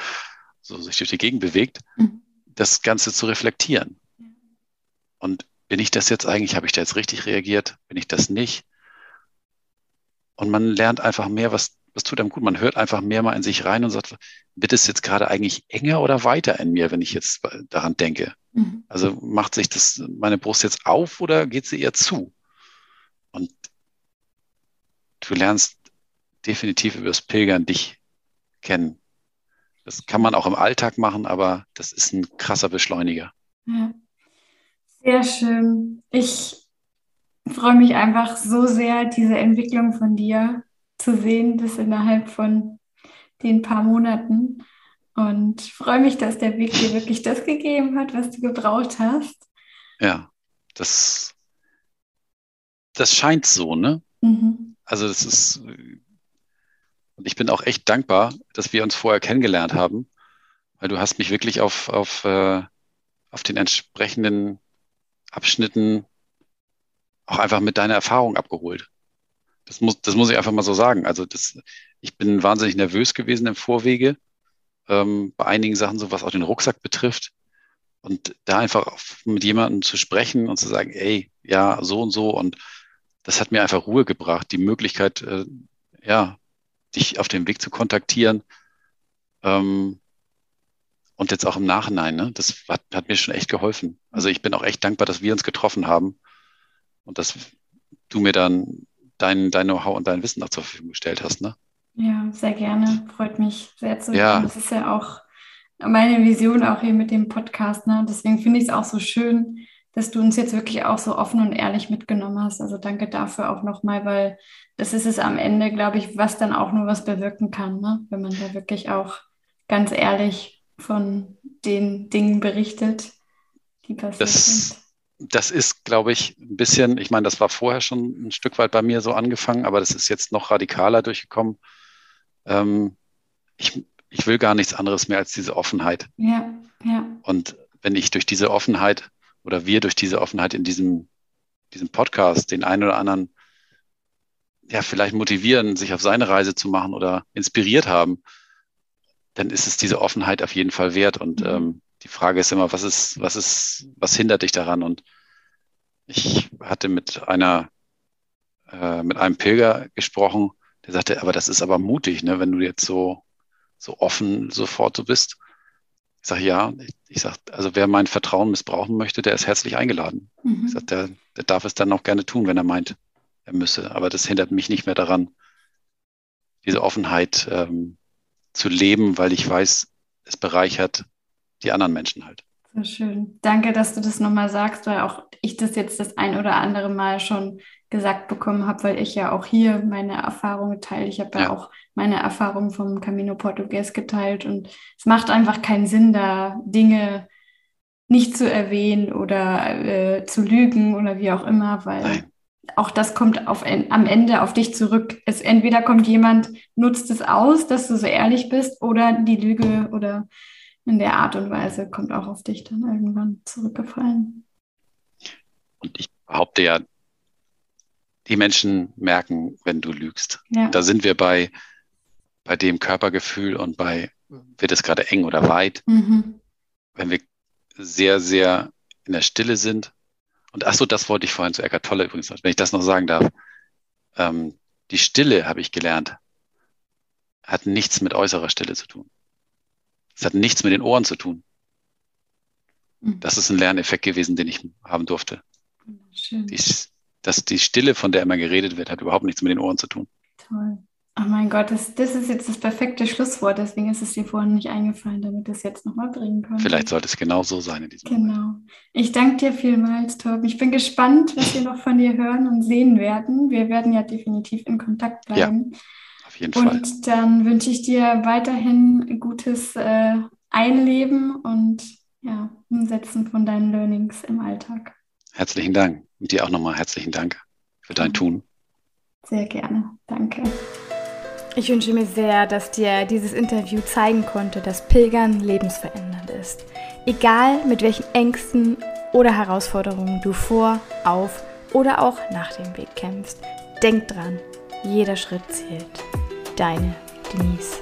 Speaker 2: so sich durch die Gegend bewegt, mhm. das Ganze zu reflektieren. Und bin ich das jetzt eigentlich, habe ich da jetzt richtig reagiert? Bin ich das nicht? Und man lernt einfach mehr, was, was tut einem gut. Man hört einfach mehr mal in sich rein und sagt, wird es jetzt gerade eigentlich enger oder weiter in mir, wenn ich jetzt daran denke? Mhm. Also macht sich das, meine Brust jetzt auf oder geht sie eher zu? Und du lernst definitiv über das Pilgern dich kennen. Das kann man auch im Alltag machen, aber das ist ein krasser Beschleuniger.
Speaker 1: Ja. Sehr schön. Ich freue mich einfach so sehr, diese Entwicklung von dir zu sehen, das innerhalb von den paar Monaten. Und freue mich, dass der Weg dir wirklich das gegeben hat, was du gebraucht hast.
Speaker 2: Ja, das, das scheint so, ne? Mhm. Also das ist, und ich bin auch echt dankbar, dass wir uns vorher kennengelernt haben, weil du hast mich wirklich auf, auf, äh, auf den entsprechenden Abschnitten auch einfach mit deiner Erfahrung abgeholt. Das muss, das muss ich einfach mal so sagen. Also das, ich bin wahnsinnig nervös gewesen im Vorwege, ähm, bei einigen Sachen, so was auch den Rucksack betrifft. Und da einfach mit jemandem zu sprechen und zu sagen, ey, ja, so und so. Und das hat mir einfach Ruhe gebracht, die Möglichkeit, äh, ja, dich auf dem Weg zu kontaktieren. Ähm, und jetzt auch im Nachhinein, ne? das hat, hat mir schon echt geholfen. Also ich bin auch echt dankbar, dass wir uns getroffen haben und dass du mir dann dein, dein Know-how und dein Wissen noch zur Verfügung gestellt hast. Ne?
Speaker 1: Ja, sehr gerne. Freut mich sehr zu hören. Ja. Das ist ja auch meine Vision auch hier mit dem Podcast. Ne? Deswegen finde ich es auch so schön, dass du uns jetzt wirklich auch so offen und ehrlich mitgenommen hast. Also danke dafür auch nochmal, weil das ist es am Ende, glaube ich, was dann auch nur was bewirken kann, ne? wenn man da wirklich auch ganz ehrlich von den Dingen berichtet, die passiert das, sind
Speaker 2: das ist, glaube ich, ein bisschen, ich meine, das war vorher schon ein Stück weit bei mir so angefangen, aber das ist jetzt noch radikaler durchgekommen. Ähm, ich, ich will gar nichts anderes mehr als diese Offenheit.
Speaker 1: Ja, ja.
Speaker 2: Und wenn ich durch diese Offenheit oder wir durch diese Offenheit in diesem, diesem Podcast den einen oder anderen ja vielleicht motivieren, sich auf seine Reise zu machen oder inspiriert haben, dann ist es diese Offenheit auf jeden Fall wert. Und mhm. ähm, die Frage ist immer, was ist, was ist, was hindert dich daran? Und ich hatte mit einer, äh, mit einem Pilger gesprochen, der sagte, aber das ist aber mutig, ne, wenn du jetzt so so offen sofort so bist. Ich sage ja, ich sage, also wer mein Vertrauen missbrauchen möchte, der ist herzlich eingeladen. Mhm. Ich sage, der, der darf es dann auch gerne tun, wenn er meint, er müsse. Aber das hindert mich nicht mehr daran, diese Offenheit ähm, zu leben, weil ich weiß, es bereichert die anderen Menschen halt.
Speaker 1: Sehr schön. Danke, dass du das nochmal sagst, weil auch ich das jetzt das ein oder andere Mal schon gesagt bekommen habe, weil ich ja auch hier meine Erfahrungen teile. Ich habe ja. ja. auch meine Erfahrungen vom Camino Portugues geteilt und es macht einfach keinen Sinn, da Dinge nicht zu erwähnen oder äh, zu lügen oder wie auch immer, weil Nein. auch das kommt auf, am Ende auf dich zurück. Es entweder kommt jemand, nutzt es aus, dass du so ehrlich bist, oder die Lüge oder in der Art und Weise kommt auch auf dich dann irgendwann zurückgefallen.
Speaker 2: Und ich behaupte ja, die Menschen merken, wenn du lügst. Ja. Da sind wir bei, bei dem Körpergefühl und bei, wird es gerade eng oder weit. Mhm. Wenn wir sehr, sehr in der Stille sind. Und ach so, das wollte ich vorhin zu Eckart Tolle übrigens, wenn ich das noch sagen darf. Ähm, die Stille, habe ich gelernt, hat nichts mit äußerer Stille zu tun. Es hat nichts mit den Ohren zu tun. Mhm. Das ist ein Lerneffekt gewesen, den ich haben durfte. Schön. Die, dass die Stille, von der immer geredet wird, hat überhaupt nichts mit den Ohren zu tun.
Speaker 1: Toll. Oh mein Gott, das, das ist jetzt das perfekte Schlusswort, deswegen ist es dir vorhin nicht eingefallen, damit wir es jetzt nochmal bringen können.
Speaker 2: Vielleicht sollte es genau so sein in diesem
Speaker 1: Genau. Moment. Ich danke dir vielmals, Torben. Ich bin gespannt, was wir noch von dir hören und sehen werden. Wir werden ja definitiv in Kontakt bleiben. Ja,
Speaker 2: auf jeden Fall.
Speaker 1: Und dann wünsche ich dir weiterhin gutes äh, Einleben und ja, Umsetzen von deinen Learnings im Alltag.
Speaker 2: Herzlichen Dank. Und dir auch nochmal herzlichen Dank für dein Tun.
Speaker 1: Sehr gerne. Danke. Ich wünsche mir sehr, dass dir dieses Interview zeigen konnte, dass Pilgern lebensverändernd ist. Egal mit welchen Ängsten oder Herausforderungen du vor, auf oder auch nach dem Weg kämpfst, denk dran, jeder Schritt zählt. Deine Denise.